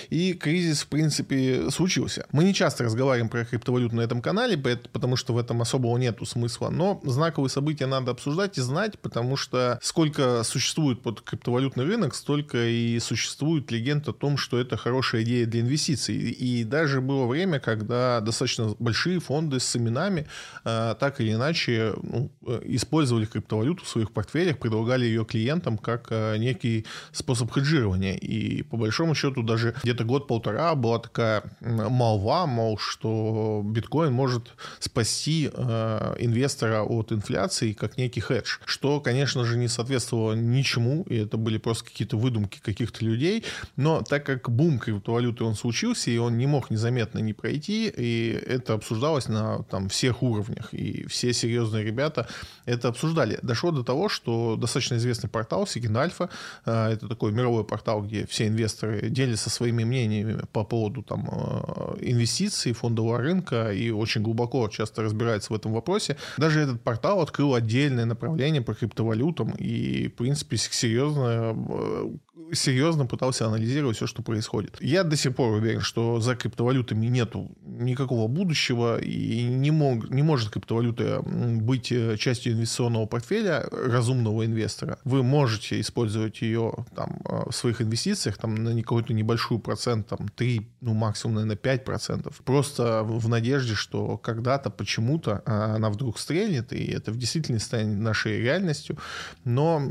и кризис, в принципе, случился. Мы не часто разговариваем про криптовалюту на этом канале, потому что в этом особого нету смысла, но знаковые события надо обсуждать и знать, потому что сколько существует под криптовалютный рынок, столько и существует легенд о том, что это хорошая идея для инвестиций. И даже было время, когда достаточно большие фонды с именами а, так или иначе ну, э, использовали криптовалюту в своих портфелях, предлагали ее клиентам как э, некий способ хеджирования. И по большому счету даже где-то год-полтора была такая молва, мол, что биткоин может спасти э, инвестора от инфляции как некий хедж, что, конечно же, не соответствовало ничему, и это были просто какие-то выдумки каких-то людей, но так как бум криптовалюты он случился, и он не мог незаметно не пройти, и это обсуждалось на там, всех уровнях, и все серьезные ребята это обсуждали. Дошло до того, что достаточно известный портал Сигин э, это такой мировой портал, где все инвесторы делятся своими мнениями по поводу там, э, инвестиций, фондового рынка и очень глубоко часто разбирается в этом вопросе. Даже этот портал открыл отдельное направление по криптовалютам и, в принципе, серьезно э, серьезно пытался анализировать все, что происходит. Я до сих пор уверен, что за криптовалютами нету никакого будущего, и не, мог, не может криптовалюта быть э, частью инвестиционного портфеля разумного инвестора. Вы можете использовать ее там, э, в своих инвестициях там, на какой-то небольшой процент, там, 3, ну максимум, наверное, 5%. Просто в надежде, что когда-то почему-то а, она вдруг стрельнет, и это в действительности станет нашей реальностью. Но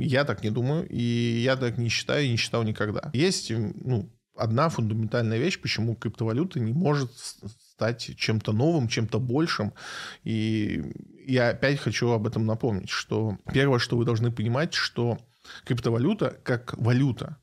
я так не думаю, и я так не считаю и не считал никогда. Есть ну, одна фундаментальная вещь, почему криптовалюта не может стать чем-то новым, чем-то большим. И я опять хочу об этом напомнить, что первое, что вы должны понимать, что криптовалюта как валюта,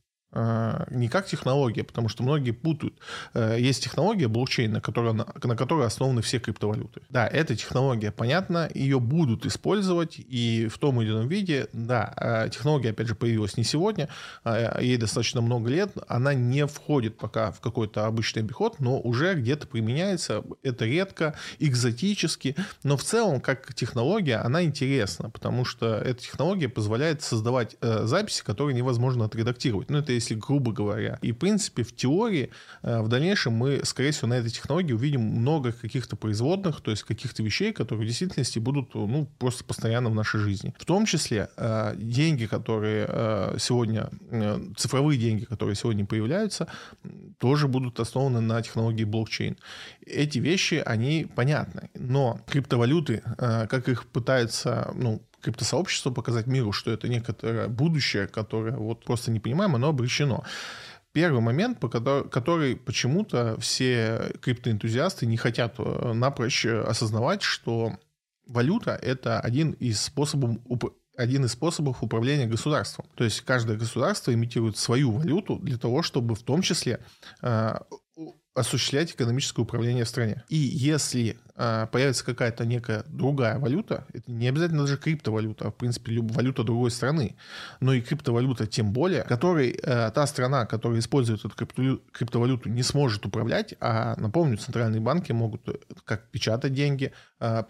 не как технология, потому что многие путают. Э, есть технология блокчейн, на которой, на которой основаны все криптовалюты. Да, эта технология, понятно, ее будут использовать, и в том или ином виде, да, а технология, опять же, появилась не сегодня, а, ей достаточно много лет, она не входит пока в какой-то обычный обиход, но уже где-то применяется, это редко, экзотически, но в целом, как технология, она интересна, потому что эта технология позволяет создавать э, записи, которые невозможно отредактировать. Ну, это есть если грубо говоря. И, в принципе, в теории э, в дальнейшем мы, скорее всего, на этой технологии увидим много каких-то производных, то есть каких-то вещей, которые в действительности будут ну, просто постоянно в нашей жизни. В том числе э, деньги, которые сегодня, цифровые деньги, которые сегодня появляются, тоже будут основаны на технологии блокчейн. Эти вещи, они понятны, но криптовалюты, как их пытаются ну, криптосообществу показать миру, что это некоторое будущее, которое вот просто не понимаем, оно обречено. Первый момент, по который, который почему-то все криптоэнтузиасты не хотят э, напрочь осознавать, что валюта — это один из способов один из способов управления государством. То есть каждое государство имитирует свою валюту для того, чтобы в том числе э, осуществлять экономическое управление в стране. И если э, появится какая-то некая другая валюта, это не обязательно даже криптовалюта, а в принципе люб, валюта другой страны, но и криптовалюта тем более, которой э, та страна, которая использует эту криптовалюту, криптовалюту, не сможет управлять, а, напомню, центральные банки могут э, как печатать деньги, э,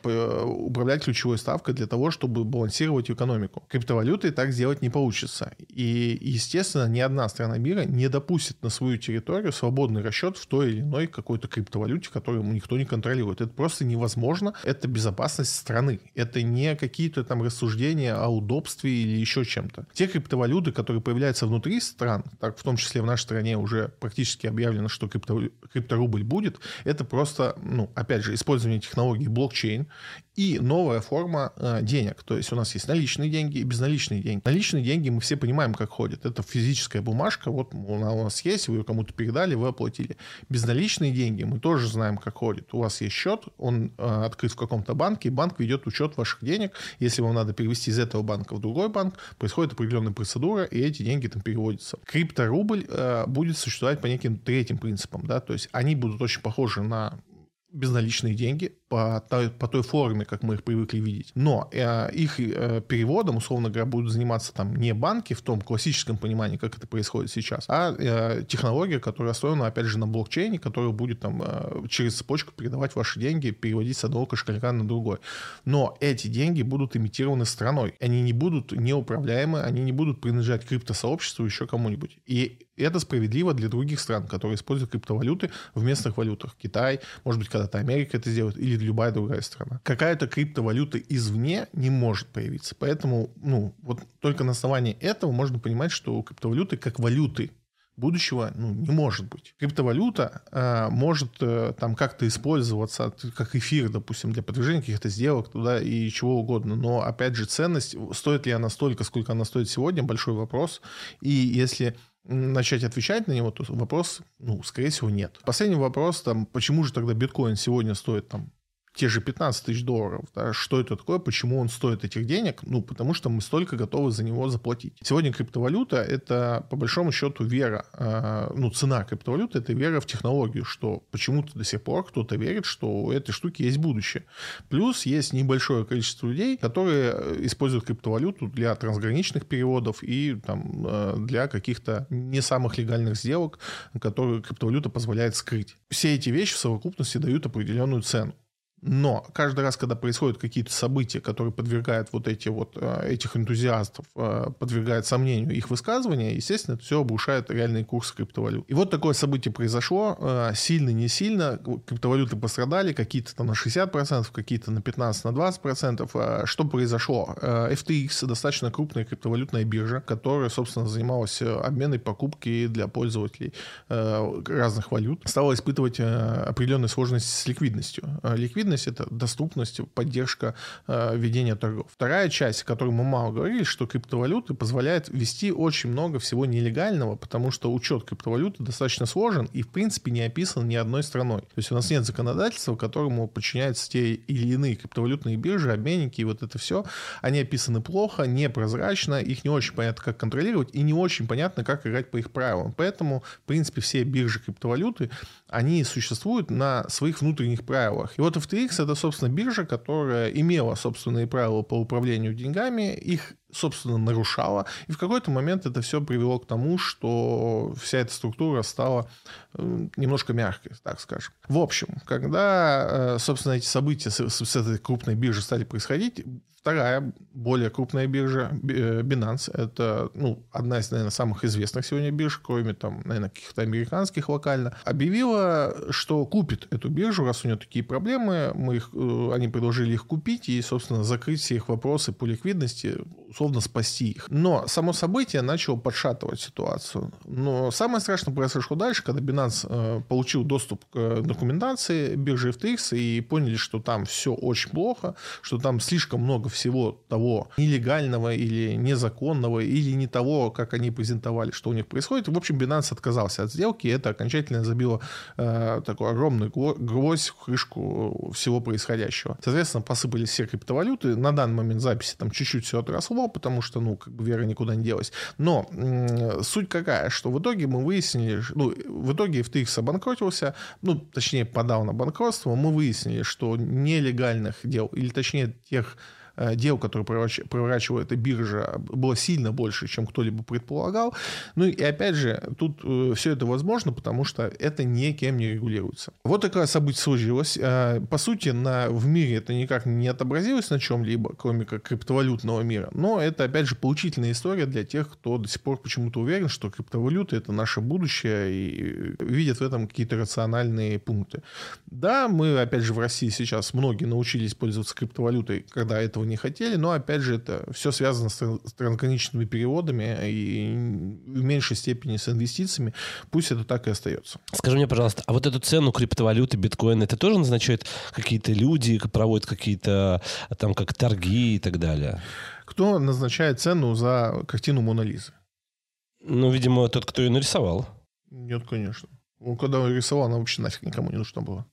управлять ключевой ставкой для того, чтобы балансировать экономику. Криптовалютой так сделать не получится. И, естественно, ни одна страна мира не допустит на свою территорию свободный расчет в той или иной какой-то криптовалюте, которую никто не контролирует. Это просто невозможно. Это безопасность страны. Это не какие-то там рассуждения о удобстве или еще чем-то. Те криптовалюты, которые появляются внутри стран, так в том числе в нашей стране уже практически объявлено, что крипто, крипторубль будет, это просто, ну, опять же, использование технологии блокчейн и новая форма э, денег. То есть у нас есть наличные деньги и безналичные деньги. Наличные деньги мы все понимаем, как ходят. Это физическая бумажка, вот она у нас есть, вы ее кому-то передали, вы оплатили. Безналичные деньги мы тоже знаем, как ходят. У вас есть счет, он э, открыт в каком-то банке, и банк ведет учет ваших денег. Если вам надо перевести из этого банка в другой банк, происходит определенная процедура, и эти деньги там переводятся. Крипторубль э, будет существовать по неким третьим принципам, да, то есть они будут очень похожи на безналичные деньги по той, по той форме, как мы их привыкли видеть. Но э, их э, переводом, условно говоря, будут заниматься там не банки в том классическом понимании, как это происходит сейчас, а э, технология, которая основана, опять же, на блокчейне, которая будет там э, через цепочку передавать ваши деньги, переводить с одного кошелька на другой. Но эти деньги будут имитированы страной. Они не будут неуправляемы, они не будут принадлежать криптосообществу, еще кому-нибудь. И это справедливо для других стран, которые используют криптовалюты в местных валютах. Китай, может быть, когда-то Америка это сделает, или любая другая страна. Какая-то криптовалюта извне не может появиться. Поэтому, ну, вот только на основании этого можно понимать, что криптовалюты как валюты будущего ну, не может быть. Криптовалюта э, может э, там как-то использоваться, как эфир, допустим, для продвижения каких-то сделок туда и чего угодно. Но, опять же, ценность, стоит ли она столько, сколько она стоит сегодня, большой вопрос. И если начать отвечать на него, то вопрос, ну, скорее всего, нет. Последний вопрос, там, почему же тогда биткоин сегодня стоит там те же 15 тысяч долларов. Да, что это такое, почему он стоит этих денег? Ну, потому что мы столько готовы за него заплатить. Сегодня криптовалюта — это, по большому счету, вера. Э, ну, цена криптовалюты — это вера в технологию, что почему-то до сих пор кто-то верит, что у этой штуки есть будущее. Плюс есть небольшое количество людей, которые э, используют криптовалюту для трансграничных переводов и там, э, для каких-то не самых легальных сделок, которые криптовалюта позволяет скрыть. Все эти вещи в совокупности дают определенную цену. Но каждый раз, когда происходят какие-то события, которые подвергают вот эти вот э, этих энтузиастов, э, подвергают сомнению их высказывания, естественно, это все обрушает реальный курс криптовалют. И вот такое событие произошло, э, сильно, не сильно, криптовалюты пострадали, какие-то там на 60%, какие-то на 15, на 20%. Что произошло? FTX достаточно крупная криптовалютная биржа, которая, собственно, занималась обменой покупки для пользователей разных валют, стала испытывать определенные сложности с ликвидностью. Ликвидность ликвидность, это доступность, поддержка э, ведения торгов. Вторая часть, о которой мы мало говорили, что криптовалюты позволяют вести очень много всего нелегального, потому что учет криптовалюты достаточно сложен и, в принципе, не описан ни одной страной. То есть у нас нет законодательства, которому подчиняются те или иные криптовалютные биржи, обменники и вот это все. Они описаны плохо, непрозрачно, их не очень понятно, как контролировать, и не очень понятно, как играть по их правилам. Поэтому, в принципе, все биржи криптовалюты, они существуют на своих внутренних правилах. И вот FTX это, собственно, биржа, которая имела собственные правила по управлению деньгами. Их собственно, нарушала. И в какой-то момент это все привело к тому, что вся эта структура стала немножко мягкой, так скажем. В общем, когда, э, собственно, эти события с, с этой крупной биржей стали происходить, Вторая, более крупная биржа, э, Binance, это ну, одна из, наверное, самых известных сегодня бирж, кроме там, наверное, каких-то американских локально, объявила, что купит эту биржу, раз у нее такие проблемы, мы их, э, они предложили их купить и, собственно, закрыть все их вопросы по ликвидности, условно спасти их. Но само событие начало подшатывать ситуацию. Но самое страшное произошло дальше, когда Binance э, получил доступ к документации биржи FTX и поняли, что там все очень плохо, что там слишком много всего того нелегального или незаконного, или не того, как они презентовали, что у них происходит. В общем, Binance отказался от сделки, и это окончательно забило э, такой огромный гвоздь в крышку всего происходящего. Соответственно, посыпались все криптовалюты. На данный момент записи там чуть-чуть все отросло, потому что, ну, как бы вера никуда не делась. Но суть какая, что в итоге мы выяснили, ну, в итоге FTX обанкротился, ну, точнее, подал на банкротство, мы выяснили, что нелегальных дел, или точнее тех дел, которые проворачивала эта биржа, было сильно больше, чем кто-либо предполагал. Ну и опять же, тут э, все это возможно, потому что это никем не регулируется. Вот такое событие случилось. Э, по сути, на, в мире это никак не отобразилось на чем-либо, кроме как криптовалютного мира. Но это, опять же, поучительная история для тех, кто до сих пор почему-то уверен, что криптовалюта — это наше будущее и видят в этом какие-то рациональные пункты. Да, мы, опять же, в России сейчас многие научились пользоваться криптовалютой, когда этого не хотели, но опять же это все связано с трансграничными переводами и в меньшей степени с инвестициями. Пусть это так и остается. Скажи мне, пожалуйста, а вот эту цену криптовалюты, биткоина, это тоже назначают какие-то люди, проводят какие-то там как торги и так далее? Кто назначает цену за картину Мона Лизы? Ну, видимо, тот, кто ее нарисовал. Нет, конечно. Он когда он рисовал, она вообще нафиг никому не нужна была.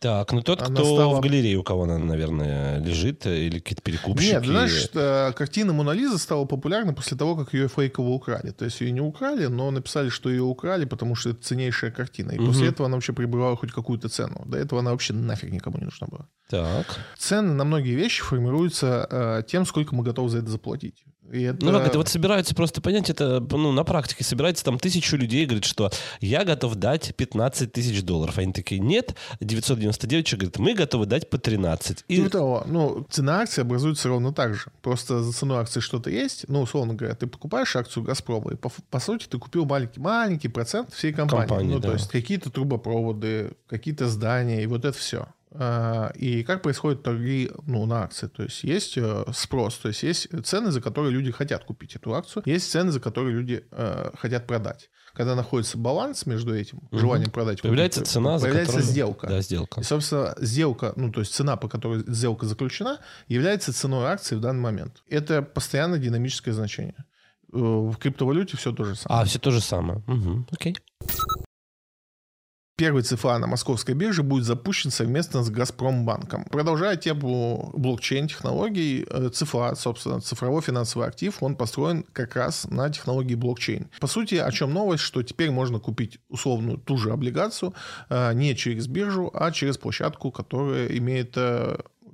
Так, ну тот, она кто стала... в галерее, у кого она, наверное, лежит, э, или какие-то перекупщики. Нет, знаешь, э, картина Мона Лиза стала популярна после того, как ее фейково украли. То есть ее не украли, но написали, что ее украли, потому что это ценнейшая картина. И угу. после этого она вообще прибывала хоть какую-то цену. До этого она вообще нафиг никому не нужна была. Так. Цены на многие вещи формируются э, тем, сколько мы готовы за это заплатить. И это... Ну как, это вот собираются просто понять, это ну, на практике собирается там тысячу людей, говорит, что я готов дать 15 тысяч долларов. Они такие, нет, 999 человек говорит, мы готовы дать по 13. И... Типа того, ну, цена акции образуется ровно так же. Просто за цену акции что-то есть. Ну, условно говоря, ты покупаешь акцию Газпрома, и по, по сути ты купил маленький-маленький процент всей компании. компании ну, да. то есть какие-то трубопроводы, какие-то здания, и вот это все. А, и как происходят торги ну, на акции. То есть есть э, спрос, то есть есть цены, за которые люди хотят купить эту акцию, есть цены, за которые люди э, хотят продать. Когда находится баланс между этим, угу. желанием продать, появляется купить, цена, появляется за сделка. Да, сделка. И, собственно, сделка, ну, то есть цена, по которой сделка заключена, является ценой акции в данный момент. Это постоянно динамическое значение. Э, в криптовалюте все то же самое. А, все то же самое. Угу. Окей первый ЦФА на московской бирже будет запущен совместно с Газпромбанком. Продолжая тему блокчейн-технологий, э, ЦФА, собственно, цифровой финансовый актив, он построен как раз на технологии блокчейн. По сути, о чем новость, что теперь можно купить условную ту же облигацию э, не через биржу, а через площадку, которая имеет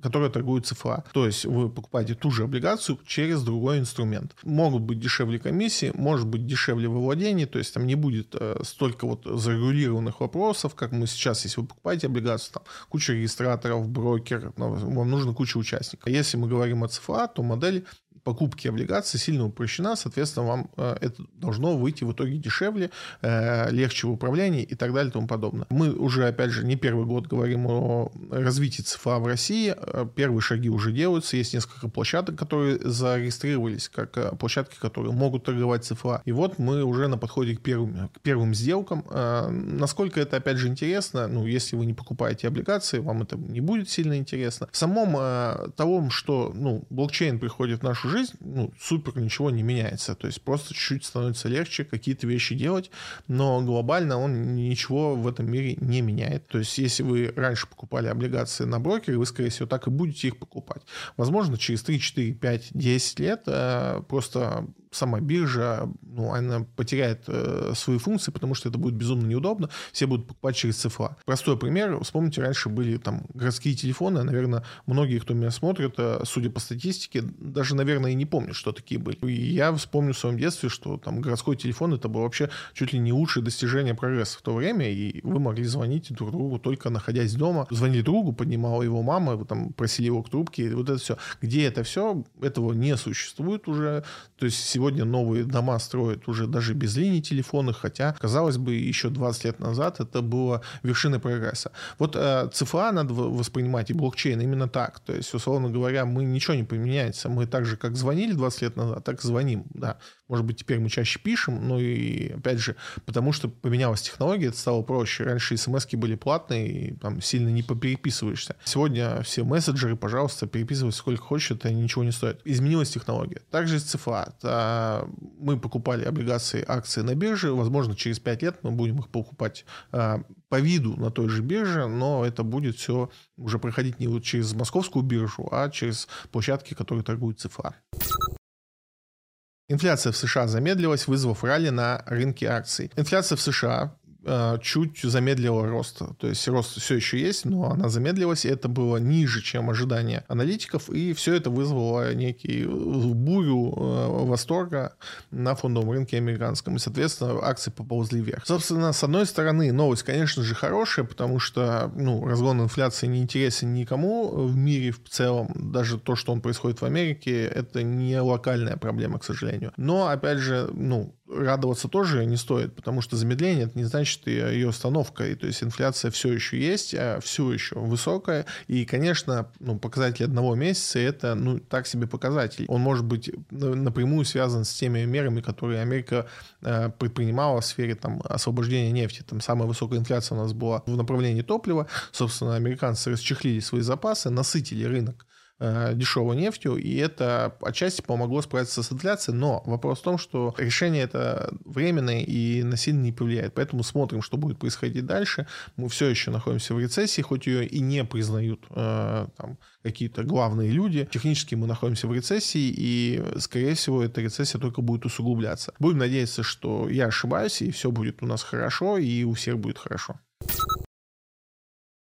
которая торгует ЦФА. То есть вы покупаете ту же облигацию через другой инструмент. Могут быть дешевле комиссии, может быть дешевле во владении, то есть там не будет э, столько вот зарегулированных вопросов, как мы сейчас, если вы покупаете облигацию, там куча регистраторов, брокер, вам нужно куча участников. Если мы говорим о ЦФА, то модель покупки облигаций сильно упрощена, соответственно, вам э, это должно выйти в итоге дешевле, э, легче в управлении и так далее и тому подобное. Мы уже, опять же, не первый год говорим о развитии ЦФА в России. Э, первые шаги уже делаются. Есть несколько площадок, которые зарегистрировались как площадки, которые могут торговать ЦФА. И вот мы уже на подходе к первым, к первым сделкам. Насколько это, опять же, интересно, ну, если вы не покупаете облигации, вам это не будет сильно интересно. В самом того, что ну, блокчейн приходит в нашу жизнь, жизнь, ну, супер ничего не меняется. То есть просто чуть-чуть становится легче какие-то вещи делать, но глобально он ничего в этом мире не меняет. То есть если вы раньше покупали облигации на брокере, вы, скорее всего, так и будете их покупать. Возможно, через 3, 4, 5, 10 лет э, просто сама биржа, ну, она потеряет э, свои функции, потому что это будет безумно неудобно, все будут покупать через цифра. Простой пример, вспомните, раньше были там городские телефоны, наверное, многие, кто меня смотрит, э, судя по статистике, даже, наверное, и не помнят, что такие были. И я вспомню в своем детстве, что там городской телефон это было вообще чуть ли не лучшее достижение прогресса в то время, и вы могли звонить друг другу только находясь дома. Звонили другу, поднимала его мама, вы там просили его к трубке, и вот это все. Где это все? Этого не существует уже. То есть сегодня новые дома строят уже даже без линий телефонных, хотя, казалось бы, еще 20 лет назад это было вершиной прогресса. Вот э, ЦФА надо воспринимать и блокчейн именно так. То есть, условно говоря, мы ничего не поменяется. Мы так же, как звонили 20 лет назад, так звоним. Да. Может быть, теперь мы чаще пишем, но и, опять же, потому что поменялась технология, это стало проще. Раньше смс были платные, и там сильно не попереписываешься. Сегодня все мессенджеры, пожалуйста, переписывайся сколько хочешь, это ничего не стоит. Изменилась технология. Также ЦФА. А, мы покупали облигации, акции на бирже. Возможно, через 5 лет мы будем их покупать а, по виду на той же бирже, но это будет все уже проходить не вот через московскую биржу, а через площадки, которые торгуют ЦФА. Инфляция в США замедлилась, вызвав ралли на рынке акций. Инфляция в США чуть замедлила рост. То есть рост все еще есть, но она замедлилась, и это было ниже, чем ожидания аналитиков, и все это вызвало некий э, бурю э, восторга на фондовом рынке американском, и, соответственно, акции поползли вверх. Собственно, с одной стороны, новость, конечно же, хорошая, потому что, ну, разгон инфляции не интересен никому в мире в целом, даже то, что он происходит в Америке, это не локальная проблема, к сожалению. Но, опять же, ну, радоваться тоже не стоит, потому что замедление это не значит ее остановка. И то есть инфляция все еще есть, а все еще высокая. И, конечно, ну, показатель одного месяца это ну, так себе показатель. Он может быть напрямую связан с теми мерами, которые Америка э, предпринимала в сфере там, освобождения нефти. Там самая высокая инфляция у нас была в направлении топлива. Собственно, американцы расчехлили свои запасы, насытили рынок дешевой нефтью, и это отчасти помогло справиться с инфляцией, но вопрос в том, что решение это временное и насильно не повлияет, поэтому смотрим, что будет происходить дальше. Мы все еще находимся в рецессии, хоть ее и не признают э, там, какие-то главные люди. Технически мы находимся в рецессии, и, скорее всего, эта рецессия только будет усугубляться. Будем надеяться, что я ошибаюсь, и все будет у нас хорошо, и у всех будет хорошо.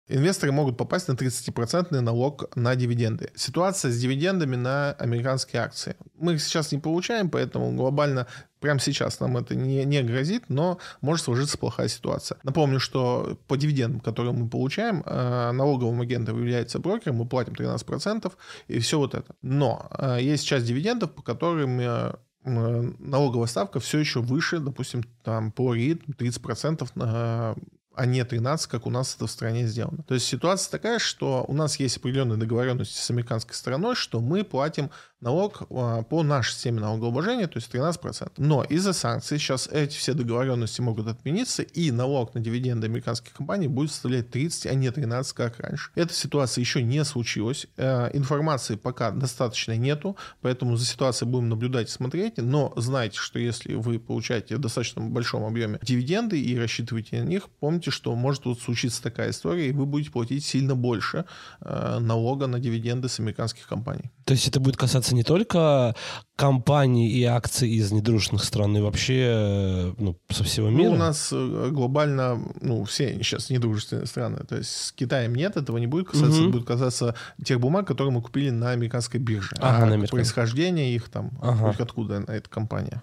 Инвесторы могут попасть на 30% налог на дивиденды. Ситуация с дивидендами на американские акции. Мы их сейчас не получаем, поэтому глобально прямо сейчас нам это не, не грозит, но может сложиться плохая ситуация. Напомню, что по дивидендам, которые мы получаем, э, налоговым агентом является брокер, мы платим 13% и все вот это. Но э, есть часть дивидендов, по которым э, налоговая ставка все еще выше, допустим, там по РИД 30% на а не 13, как у нас это в стране сделано. То есть ситуация такая, что у нас есть определенные договоренности с американской стороной, что мы платим налог а, по нашей системе налогообложения, то есть 13%. Но из-за санкций сейчас эти все договоренности могут отмениться, и налог на дивиденды американских компаний будет составлять 30, а не 13, как раньше. Эта ситуация еще не случилась. Э, информации пока достаточно нету, поэтому за ситуацией будем наблюдать и смотреть. Но знайте, что если вы получаете в достаточно большом объеме дивиденды и рассчитываете на них, помните, что может вот случиться такая история, и вы будете платить сильно больше э, налога на дивиденды с американских компаний. То есть это будет касаться не только компаний и акций из недружных стран, и вообще э, ну, со всего мира? Ну, у нас э, глобально, ну, все сейчас недружественные страны. То есть с Китаем нет, этого не будет касаться. Угу. Будет касаться тех бумаг, которые мы купили на американской бирже. Ага, а на происхождение их там, ага. откуда эта компания.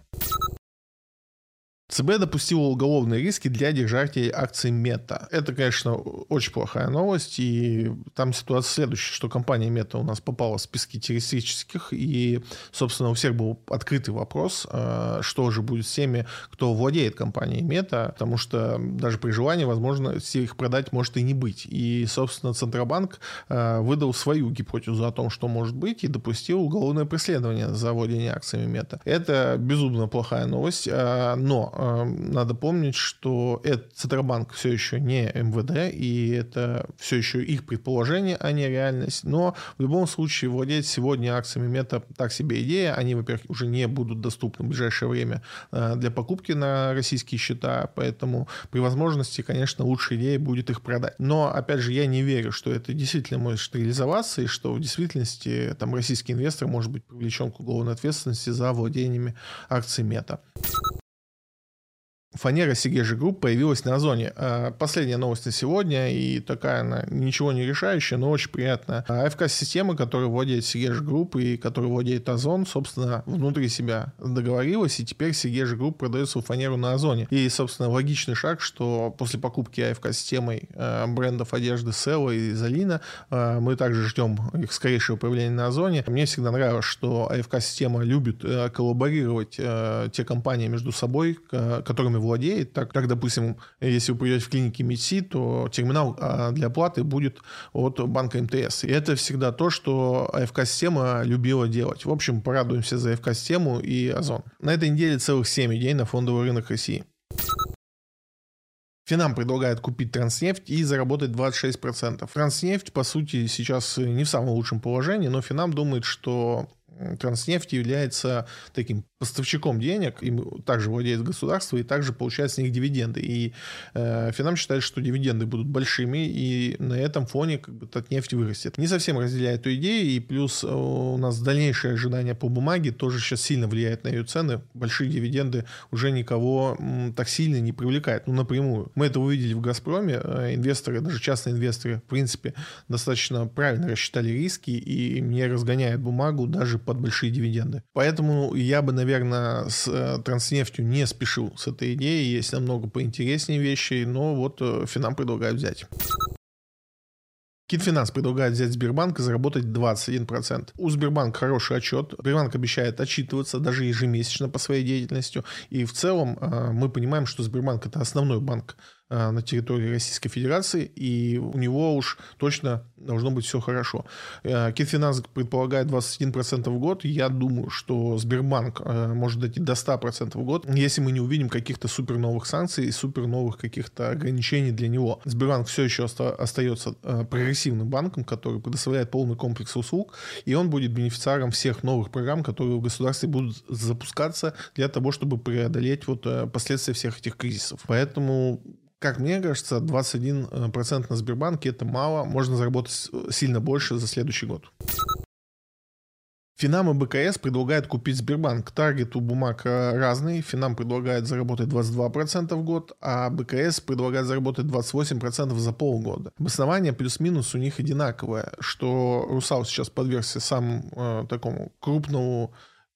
ЦБ допустила уголовные риски для держателей акций Мета. Это, конечно, очень плохая новость, и там ситуация следующая, что компания Мета у нас попала в списки террористических, и, собственно, у всех был открытый вопрос, э, что же будет с теми, кто владеет компанией Мета, потому что даже при желании, возможно, их продать может и не быть. И, собственно, Центробанк э, выдал свою гипотезу о том, что может быть, и допустил уголовное преследование за владение акциями Мета. Это безумно плохая новость, э, э, надо помнить, что это Центробанк все еще не МВД, и это все еще их предположение, а не реальность. Но в любом случае владеть сегодня акциями мета так себе идея. Они, во-первых, уже не будут доступны в ближайшее время э, для покупки на российские счета, поэтому при возможности, конечно, лучшая идея будет их продать. Но, опять же, я не верю, что это действительно может реализоваться, и что в действительности там российский инвестор может быть привлечен к уголовной ответственности за владениями акций Meta фанера Segezha Group появилась на Озоне. А, последняя новость на сегодня, и такая она ничего не решающая, но очень приятная. АФК-система, которая владеет Segezha Group и которая владеет Озон, собственно, внутри себя договорилась, и теперь Segezha Group продает свою фанеру на Озоне. И, собственно, логичный шаг, что после покупки АФК-системой а, брендов одежды Sela и Zarina, а, мы также ждем их скорейшего появления на Озоне. Мне всегда нравилось, что АФК-система любит коллаборировать те компании между собой, которыми владеет. Так, как, допустим, если вы придете в клинике МИДСИ, то терминал а, для оплаты будет от банка МТС. И это всегда то, что АФК-система любила делать. В общем, порадуемся за АФК-систему и Озон. На этой неделе целых 7 идей на фондовый рынок России. Финам предлагает купить Транснефть и заработать 26%. Транснефть, по сути, сейчас не в самом лучшем положении, но Финам думает, что Транснефть является таким поставщиком денег, им также владеет государство и также получает с них дивиденды. И э, Финам считает, что дивиденды будут большими, и на этом фоне как бы Татнефть вырастет. Не совсем разделяет эту идею, и плюс э, у нас дальнейшее ожидание по бумаге тоже сейчас сильно влияет на ее цены. Большие дивиденды уже никого м, так сильно не привлекают, ну, напрямую. Мы это увидели в «Газпроме». Э, инвесторы, даже частные инвесторы, в принципе, достаточно правильно рассчитали риски и не разгоняют бумагу даже под большие дивиденды. Поэтому я бы, наверное, с э, Транснефтью не спешил с этой идеей. Есть намного поинтереснее вещи, но вот э, Финам предлагают взять. Китфинанс предлагает взять Сбербанк и заработать 21%. У Сбербанка хороший отчет. Сбербанк обещает отчитываться даже ежемесячно по своей деятельности. И в целом э, мы понимаем, что Сбербанк это основной банк на территории Российской Федерации, и у него уж точно должно быть все хорошо. Э, Китфинанс предполагает 21% в год. Я думаю, что Сбербанк э, может дойти до 100% в год, если мы не увидим каких-то супер новых санкций и супер новых каких-то ограничений для него. Сбербанк все еще остается прогрессивным банком, который предоставляет полный комплекс услуг, и он будет бенефициаром всех новых программ, которые в государстве будут запускаться для того, чтобы преодолеть вот последствия всех этих кризисов. Поэтому как мне кажется, 21% на Сбербанке это мало. Можно заработать сильно больше за следующий год. Финам и БКС предлагают купить Сбербанк. Таргет у бумаг э, разный. Финам предлагает заработать 22% в год, а БКС предлагает заработать 28% за полгода. Обоснование плюс-минус у них одинаковое, что Русал сейчас подвергся самому э, такому крупному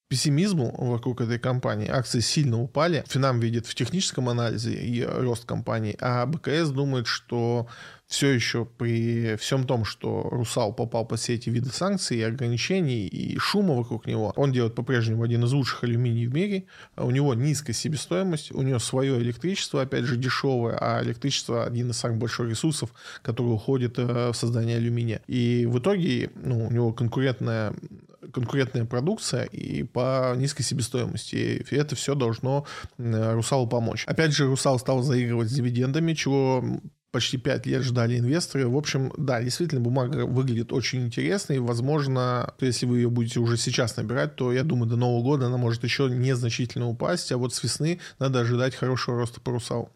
пессимизму вокруг этой компании. Акции сильно упали. Финам видит в техническом анализе и рост компании, а БКС думает, что все еще при всем том, что Русал попал под все эти виды санкций и ограничений и шума вокруг него, он делает по-прежнему один из лучших алюминий в мире, у него низкая себестоимость, у него свое электричество, опять же, дешевое, а электричество один из самых больших ресурсов, который уходит э, в создание алюминия. И в итоге ну, у него конкурентная конкурентная продукция и по низкой себестоимости. И это все должно Русалу помочь. Опять же, Русал стал заигрывать с дивидендами, чего почти 5 лет ждали инвесторы. В общем, да, действительно, бумага выглядит очень интересно, и, возможно, если вы ее будете уже сейчас набирать, то, я думаю, до Нового года она может еще незначительно упасть, а вот с весны надо ожидать хорошего роста по русалу.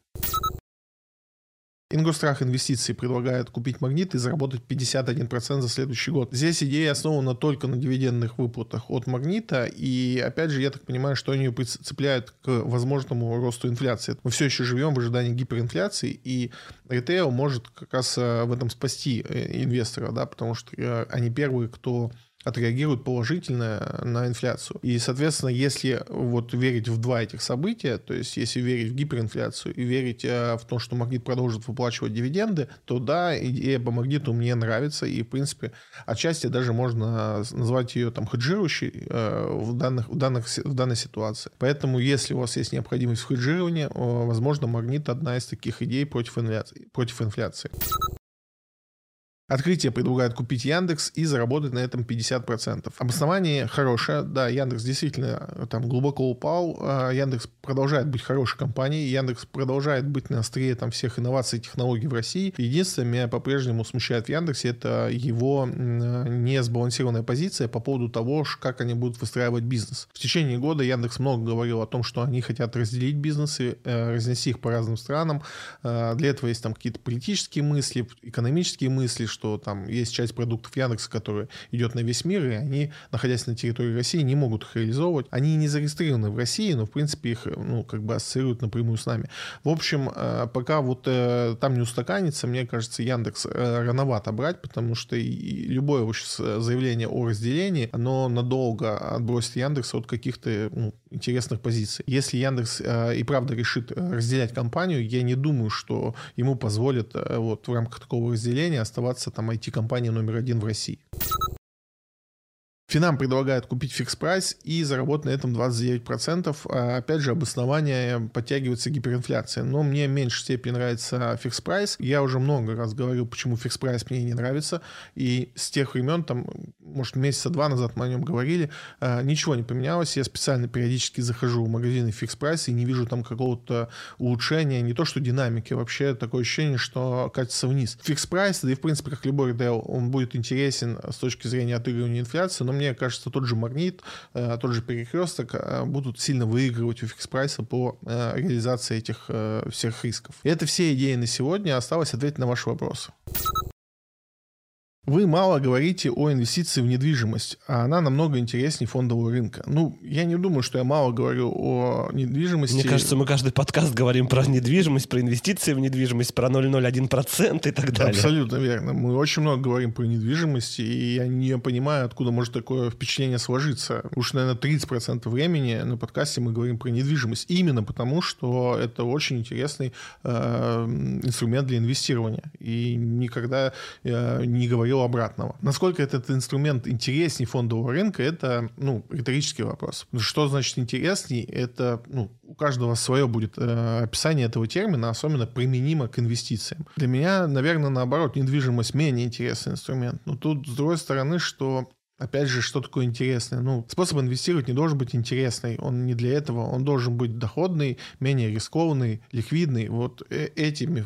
Ингострах инвестиций предлагает купить магнит и заработать 51% за следующий год. Здесь идея основана только на дивидендных выплатах от магнита, и опять же, я так понимаю, что они ее прицепляют к возможному росту инфляции. Мы все еще живем в ожидании гиперинфляции, и ритейл может как раз э, в этом спасти э, инвестора, да, потому что э, они первые, кто отреагируют положительно на инфляцию. И, соответственно, если вот верить в два этих события, то есть если верить в гиперинфляцию и верить э, в то, что Магнит продолжит выплачивать дивиденды, то да, идея по Магниту мне нравится, и, в принципе, отчасти даже можно назвать ее там хеджирующей э, в, данных, в, данных, в данной ситуации. Поэтому, если у вас есть необходимость в хеджировании, возможно, Магнит одна из таких идей против инфляции. Против инфляции. Открытие предлагает купить Яндекс и заработать на этом 50%. Обоснование хорошее. Да, Яндекс действительно там глубоко упал. А Яндекс продолжает быть хорошей компанией. Яндекс продолжает быть на острие там всех инноваций и технологий в России. Единственное, меня по-прежнему смущает в Яндексе, это его несбалансированная позиция по поводу того, как они будут выстраивать бизнес. В течение года Яндекс много говорил о том, что они хотят разделить бизнесы, э, разнести их по разным странам. Э, для этого есть там какие-то политические мысли, экономические мысли, что там есть часть продуктов Яндекса, которая идет на весь мир, и они, находясь на территории России, не могут их реализовывать. Они не зарегистрированы в России, но, в принципе, их, ну, как бы ассоциируют напрямую с нами. В общем, э, пока вот там не устаканится, мне кажется, Яндекс рановато брать, потому что любое заявление о разделении, оно надолго отбросит Яндекс от каких-то ну, интересных позиций. Если Яндекс э, и правда решит э, разделять компанию, я не думаю, что ему позволят э, вот в рамках такого разделения оставаться там IT-компанией номер один в России. Финам предлагает купить Fix Price и заработать на этом 29%. А, опять же, обоснование подтягивается гиперинфляция. Но мне в меньшей степени нравится Fix Price. Я уже много раз говорил, почему Fix Price мне не нравится. И с тех времен, там, может, месяца два назад мы о нем говорили, а, ничего не поменялось. Я специально периодически захожу в магазины Fix Price и не вижу там какого-то улучшения, не то что динамики, вообще такое ощущение, что катится вниз. Fix Price, да и в принципе, как любой ритейл, он будет интересен с точки зрения отыгрывания инфляции, но мне кажется, тот же Магнит, э, тот же перекресток э, будут сильно выигрывать у фикс прайса по э, реализации этих всех рисков. И это все идеи на сегодня. Осталось ответить на ваши вопросы. Вы мало говорите о инвестиции в недвижимость, а она намного интереснее фондового рынка. Ну, я не думаю, что я мало говорю о недвижимости. Мне кажется, мы каждый подкаст говорим про недвижимость, про инвестиции в недвижимость, про 0,01% и так далее. Абсолютно верно. Мы очень много говорим про недвижимость, и я не понимаю, откуда может такое впечатление сложиться. Уж, наверное, 30% времени на подкасте мы говорим про недвижимость. Именно потому, что это очень интересный э, инструмент для инвестирования. И никогда э, не говорю говорил обратного. Насколько этот инструмент интереснее фондового рынка, это ну, риторический вопрос. Что значит интересней? Это ну, у каждого свое будет э, описание этого термина, особенно применимо к инвестициям. Для меня, наверное, наоборот, недвижимость менее интересный инструмент. Но тут, с другой стороны, что Опять же, что такое интересное? Ну, способ инвестировать не должен быть интересный. Он не для этого. Он должен быть доходный, менее рискованный, ликвидный. Вот э, этими,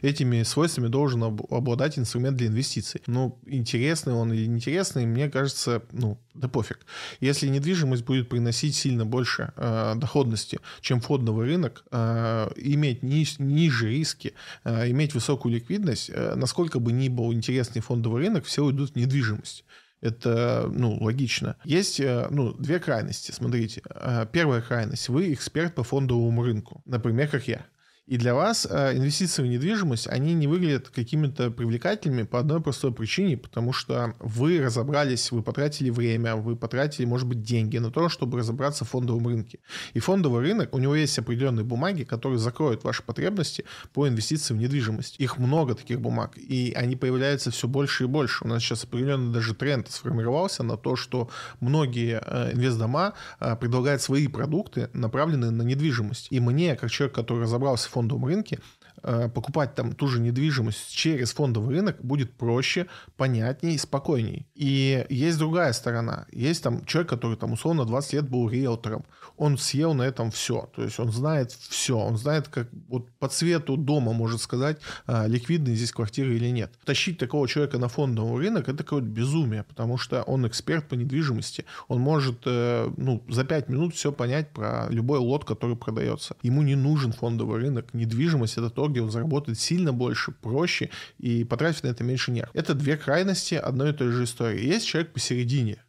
этими свойствами должен обладать инструмент для инвестиций. Ну, интересный он или неинтересный, мне кажется, ну, да пофиг. Если недвижимость будет приносить сильно больше э, доходности, чем фондовый рынок, э, иметь ни, ниже риски, э, иметь высокую ликвидность, э, насколько бы ни был интересный фондовый рынок, все уйдут в недвижимость. Это, ну, логично. Есть, э, ну, две крайности, смотрите. Э, первая крайность. Вы эксперт по фондовому рынку. Например, как я. И для вас э, инвестиции в недвижимость, они не выглядят какими-то привлекательными по одной простой причине, потому что вы разобрались, вы потратили время, вы потратили, может быть, деньги на то, чтобы разобраться в фондовом рынке. И фондовый рынок, у него есть определенные бумаги, которые закроют ваши потребности по инвестициям в недвижимость. Их много таких бумаг, и они появляются все больше и больше. У нас сейчас определенный даже тренд сформировался на то, что многие э, инвестдома э, предлагают свои продукты, направленные на недвижимость. И мне, как человек, который разобрался в фондовом рынке, покупать там ту же недвижимость через фондовый рынок будет проще, понятнее и спокойней. И есть другая сторона. Есть там человек, который там условно 20 лет был риэлтором. Он съел на этом все. То есть он знает все. Он знает, как вот по цвету дома может сказать, э, ликвидные здесь квартиры или нет. Тащить такого человека на фондовый рынок это какое-то безумие, потому что он эксперт по недвижимости. Он может э, ну, за 5 минут все понять про любой лот, который продается. Ему не нужен фондовый рынок недвижимость это то, где он заработает сильно больше, проще и потратит на это меньше нерв. Это две крайности одной и той же истории. Есть человек посередине,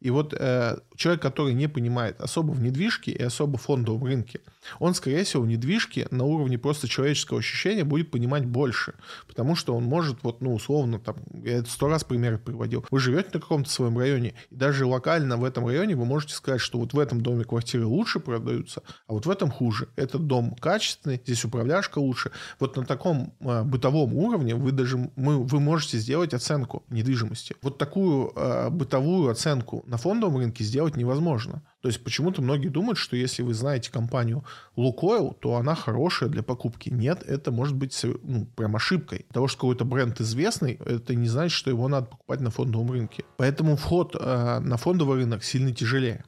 и вот э, человек, который не понимает особо в недвижке и особо в фондовом рынке, он, скорее всего, в недвижке на уровне просто человеческого ощущения будет понимать больше. Потому что он может, вот, ну, условно, там, я это сто раз пример приводил. Вы живете на каком-то своем районе, и даже локально в этом районе вы можете сказать, что вот в этом доме квартиры лучше продаются, а вот в этом хуже. Этот дом качественный, здесь управляшка лучше. Вот на таком э, бытовом уровне вы даже, мы, вы можете сделать оценку недвижимости. Вот такую э, бытовую оценку на фондовом рынке сделать невозможно. То есть почему-то многие думают, что если вы знаете компанию Лукойл, то она хорошая для покупки. Нет, это может быть ну, прям ошибкой. Того, что какой-то бренд известный, это не значит, что его надо покупать на фондовом рынке. Поэтому вход э, на фондовый рынок сильно тяжелее.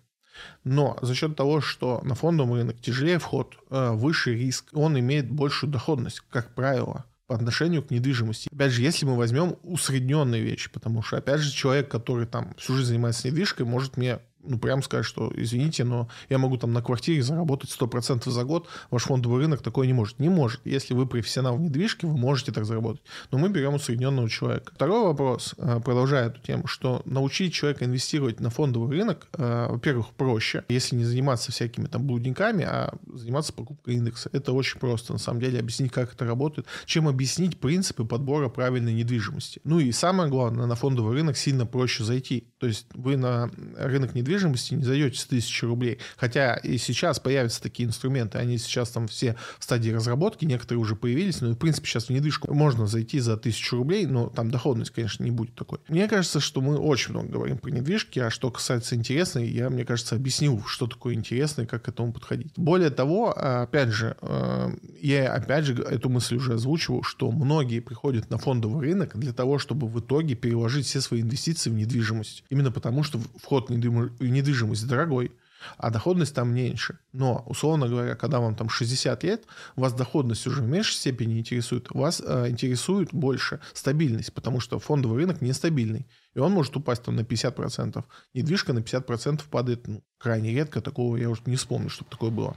Но за счет того, что на фондовый рынок тяжелее вход, э, выше риск, он имеет большую доходность, как правило по отношению к недвижимости. Опять же, если мы возьмем усредненные вещи, потому что, опять же, человек, который там всю жизнь занимается недвижкой, может мне ну, прям сказать, что, извините, но я могу там на квартире заработать 100% за год, ваш фондовый рынок такое не может. Не может. Если вы профессионал в недвижке, вы можете так заработать. Но мы берем усредненного человека. Второй вопрос, э, продолжая эту тему, что научить человека инвестировать на фондовый рынок, э, во-первых, проще, если не заниматься всякими там блудниками, а заниматься покупкой индекса. Это очень просто, на самом деле, объяснить, как это работает, чем объяснить принципы подбора правильной недвижимости. Ну и самое главное, на фондовый рынок сильно проще зайти. То есть вы на рынок недвижимости не зайдете с тысячи рублей. Хотя и сейчас появятся такие инструменты, они сейчас там все в стадии разработки, некоторые уже появились, но в принципе сейчас в недвижку можно зайти за тысячу рублей, но там доходность, конечно, не будет такой. Мне кажется, что мы очень много говорим про недвижки, а что касается интересной, я, мне кажется, объяснил, что такое интересно и как к этому подходить. Более того, опять же, э, я опять же эту мысль уже озвучивал, что многие приходят на фондовый рынок для того, чтобы в итоге переложить все свои инвестиции в недвижимость. Именно потому, что вход в недвижимость дорогой, а доходность там меньше. Но, условно говоря, когда вам там 60 лет, вас доходность уже в меньшей степени интересует, вас э, интересует больше стабильность, потому что фондовый рынок нестабильный. И он может упасть там на 50%. Недвижка на 50% падает ну, крайне редко. Такого я уже не вспомню, чтобы такое было.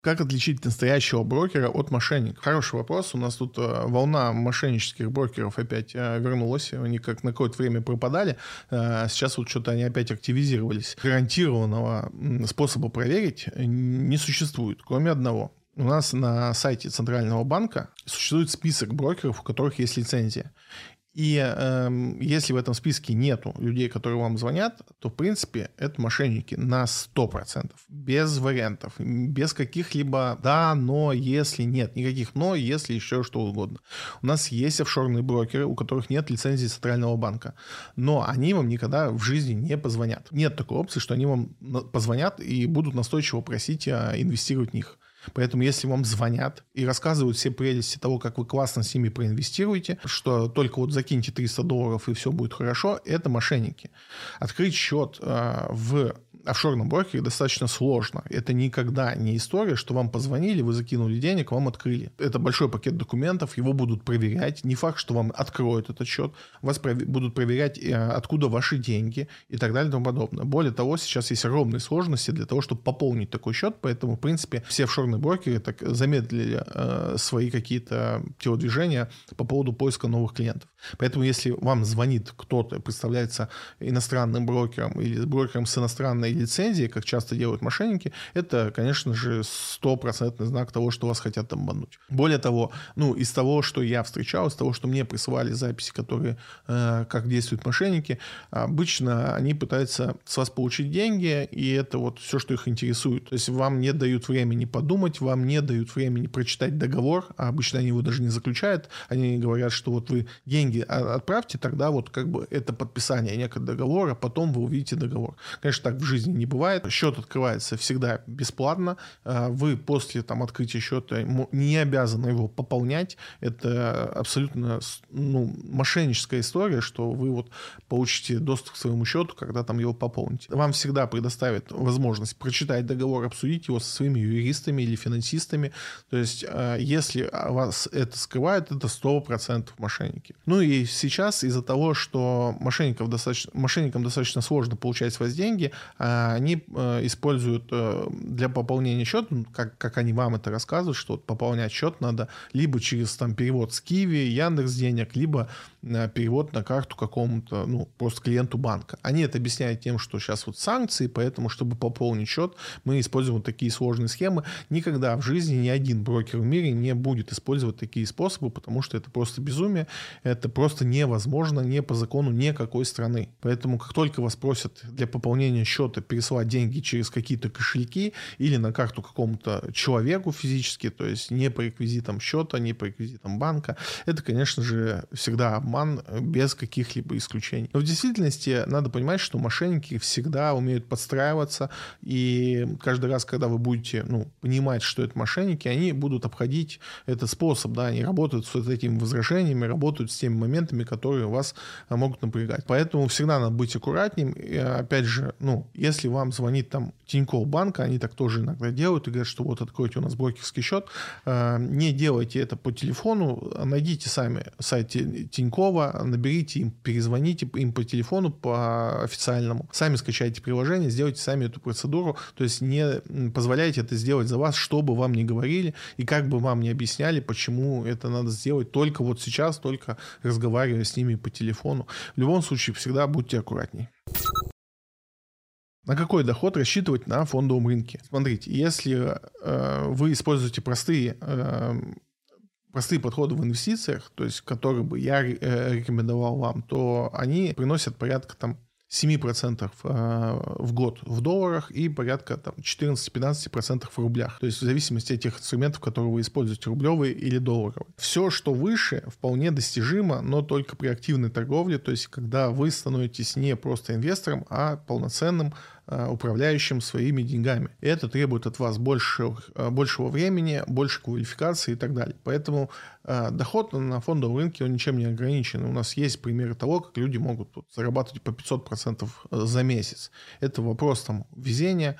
Как отличить настоящего брокера от мошенника? Хороший вопрос. У нас тут э, волна мошеннических брокеров опять э, вернулась. Они как на какое-то время пропадали. Э, сейчас вот что-то они опять активизировались. Гарантированного способа проверить не существует, кроме одного. У нас на сайте Центрального банка существует список брокеров, у которых есть лицензия. И э, если в этом списке нету людей, которые вам звонят, то, в принципе, это мошенники на 100%. Без вариантов. Без каких-либо «да», «но», «если», нет. Никаких «но», «если», еще что угодно. У нас есть офшорные брокеры, у которых нет лицензии Центрального банка. Но они вам никогда в жизни не позвонят. Нет такой опции, что они вам позвонят и будут настойчиво просить а, инвестировать в них. Поэтому если вам звонят и рассказывают все прелести того, как вы классно с ними проинвестируете, что только вот закиньте 300 долларов и все будет хорошо, это мошенники. Открыть счет э, в офшорном брокере достаточно сложно. Это никогда не история, что вам позвонили, вы закинули денег, вам открыли. Это большой пакет документов, его будут проверять. Не факт, что вам откроют этот счет. Вас пров... будут проверять, э, откуда ваши деньги и так далее и тому подобное. Более того, сейчас есть огромные сложности для того, чтобы пополнить такой счет, поэтому, в принципе, все офшорные брокеры так замедлили э, свои какие-то телодвижения по поводу поиска новых клиентов. Поэтому, если вам звонит кто-то, представляется иностранным брокером или брокером с иностранной лицензией, как часто делают мошенники, это, конечно же, стопроцентный знак того, что вас хотят обмануть. Более того, ну, из того, что я встречал, из того, что мне присылали записи, которые, э, как действуют мошенники, обычно они пытаются с вас получить деньги, и это вот все, что их интересует. То есть вам не дают времени подумать, вам не дают времени прочитать договор, а обычно они его даже не заключают. Они говорят, что вот вы деньги отправьте, тогда вот как бы это подписание некого договора, потом вы увидите договор. Конечно, так в жизни жизни не бывает. Счет открывается всегда бесплатно. А, вы после там, открытия счета не обязаны его пополнять. Это абсолютно ну, мошенническая история, что вы вот получите доступ к своему счету, когда там его пополните. Вам всегда предоставят возможность прочитать договор, обсудить его со своими юристами или финансистами. То есть, а, если вас это скрывает, это 100% мошенники. Ну и сейчас из-за того, что мошенников достаточно, мошенникам достаточно сложно получать с вас деньги, а, они э, используют э, для пополнения счета, как, как они вам это рассказывают, что пополнять счет надо либо через там, перевод с Киви, Яндекс денег, либо э, перевод на карту какому-то, ну, просто клиенту банка. Они это объясняют тем, что сейчас вот санкции, поэтому, чтобы пополнить счет, мы используем вот такие сложные схемы. Никогда в жизни ни один брокер в мире не будет использовать такие способы, потому что это просто безумие, это просто невозможно не по закону никакой страны. Поэтому, как только вас просят для пополнения счета кому-то пересылать деньги через какие-то кошельки или на карту какому-то человеку физически, то есть не по реквизитам счета, не по реквизитам банка. Это, конечно же, всегда обман без каких-либо исключений. Но в действительности надо понимать, что мошенники всегда умеют подстраиваться, и каждый раз, когда вы будете ну, понимать, что это мошенники, они будут обходить этот способ, да, они работают с вот этими возражениями, работают с теми моментами, которые вас могут напрягать. Поэтому всегда надо быть аккуратнее. И, опять же, ну, если вам звонит там Тинькофф банка, они так тоже иногда делают и говорят, что вот откройте у нас брокерский счет, э, не делайте это по телефону, найдите сами сайт Тинькова, наберите им, перезвоните им по телефону по официальному, сами скачайте приложение, сделайте сами эту процедуру, то есть не позволяйте это сделать за вас, что бы вам ни говорили и как бы вам ни объясняли, почему это надо сделать только вот сейчас, только разговаривая с ними по телефону. В любом случае, всегда будьте аккуратней. На какой доход рассчитывать на фондовом рынке? Смотрите, если э, вы используете простые, э, простые подходы в инвестициях, то есть которые бы я э, рекомендовал вам, то они приносят порядка там 7% э, в год в долларах и порядка там, 14-15% в рублях. То есть в зависимости от тех инструментов, которые вы используете, рублевые или долларовые. Все, что выше, вполне достижимо, но только при активной торговле, то есть когда вы становитесь не просто инвестором, а полноценным управляющим своими деньгами. И это требует от вас больше, э, большего времени, больше квалификации и так далее. Поэтому э, доход на фондовом рынке он ничем не ограничен. У нас есть примеры того, как люди могут зарабатывать по 500% за месяц. Это вопрос там, везения,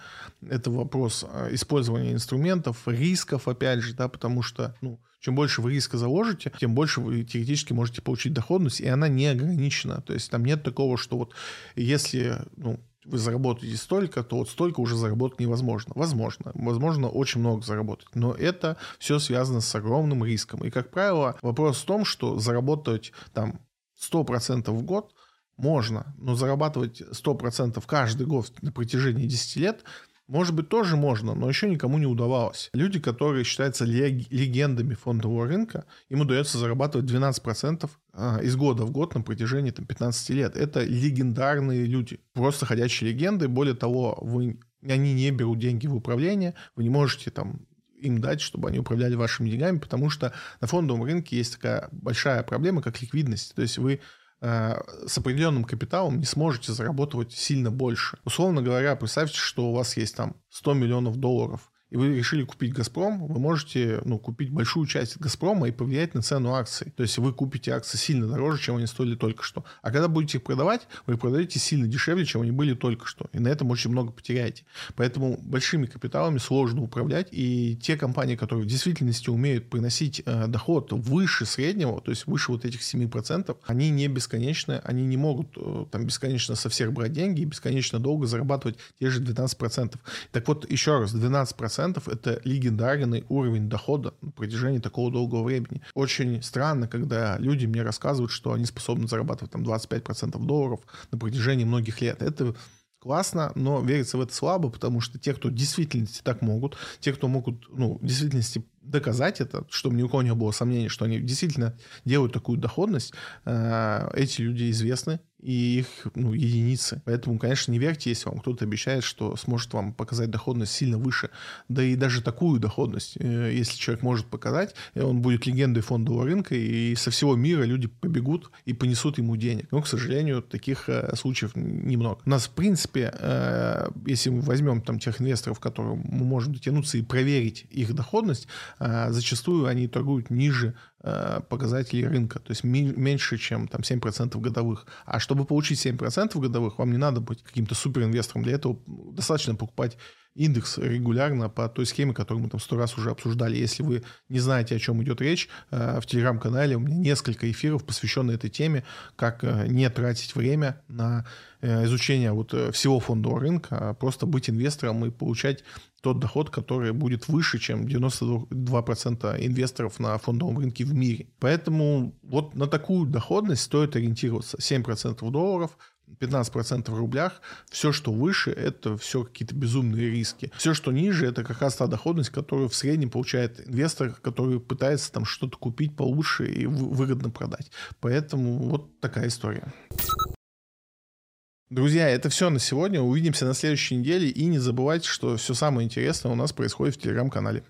это вопрос использования инструментов, рисков, опять же, да, потому что ну, чем больше вы риска заложите, тем больше вы теоретически можете получить доходность, и она не ограничена. То есть там нет такого, что вот если ну, вы заработаете столько, то вот столько уже заработать невозможно. Возможно. Возможно, очень много заработать. Но это все связано с огромным риском. И, как правило, вопрос в том, что заработать там 100% в год можно, но зарабатывать 100% каждый год на протяжении 10 лет может быть, тоже можно, но еще никому не удавалось. Люди, которые считаются легендами фондового рынка, им удается зарабатывать 12% а, из года в год на протяжении там, 15 лет. Это легендарные люди, просто ходячие легенды. Более того, вы, они не берут деньги в управление, вы не можете там им дать, чтобы они управляли вашими деньгами, потому что на фондовом рынке есть такая большая проблема, как ликвидность. То есть вы с определенным капиталом не сможете заработать сильно больше. Условно говоря, представьте, что у вас есть там 100 миллионов долларов, и вы решили купить «Газпром», вы можете ну, купить большую часть «Газпрома» и повлиять на цену акций. То есть вы купите акции сильно дороже, чем они стоили только что. А когда будете их продавать, вы продаете сильно дешевле, чем они были только что. И на этом очень много потеряете. Поэтому большими капиталами сложно управлять. И те компании, которые в действительности умеют приносить э, доход выше среднего, то есть выше вот этих 7%, они не бесконечны, они не могут э, там бесконечно со всех брать деньги и бесконечно долго зарабатывать те же 12%. Так вот, еще раз, 12% 10% это легендарный уровень дохода на протяжении такого долгого времени. Очень странно, когда люди мне рассказывают, что они способны зарабатывать там 25% долларов на протяжении многих лет. Это классно, но верится в это слабо, потому что те, кто в действительности так могут, те, кто могут, ну, в действительности доказать это, чтобы ни у кого не было сомнений, что они действительно делают такую доходность, э, эти люди известны, и их ну, единицы. Поэтому, конечно, не верьте, если вам кто-то обещает, что сможет вам показать доходность сильно выше. Да и даже такую доходность, э, если человек может показать, э, он будет легендой фондового рынка, и со всего мира люди побегут и понесут ему денег. Но, к сожалению, таких случаев немного. У нас, в принципе, если мы возьмем там тех инвесторов, которым мы можем дотянуться и проверить их доходность, зачастую они торгуют ниже показателей рынка, то есть меньше, чем там 7% годовых. А чтобы получить 7% годовых, вам не надо быть каким-то суперинвестором. Для этого достаточно покупать индекс регулярно по той схеме, которую мы там сто раз уже обсуждали. Если вы не знаете, о чем идет речь, а, в телеграм-канале у меня несколько эфиров, посвященных этой теме, как не тратить время на изучение вот э, всего фондового рынка, а просто быть инвестором и получать тот доход, который будет выше, чем 92% инвесторов на фондовом рынке в мире. Поэтому вот на такую доходность стоит ориентироваться. 7% долларов, 15% в рублях. Все, что выше, это все какие-то безумные риски. Все, что ниже, это как раз та доходность, которую в среднем получает инвестор, который пытается там что-то купить получше и выгодно продать. Поэтому вот такая история. Друзья, это все на сегодня. Увидимся на следующей неделе. И не забывайте, что все самое интересное у нас происходит в Телеграм-канале.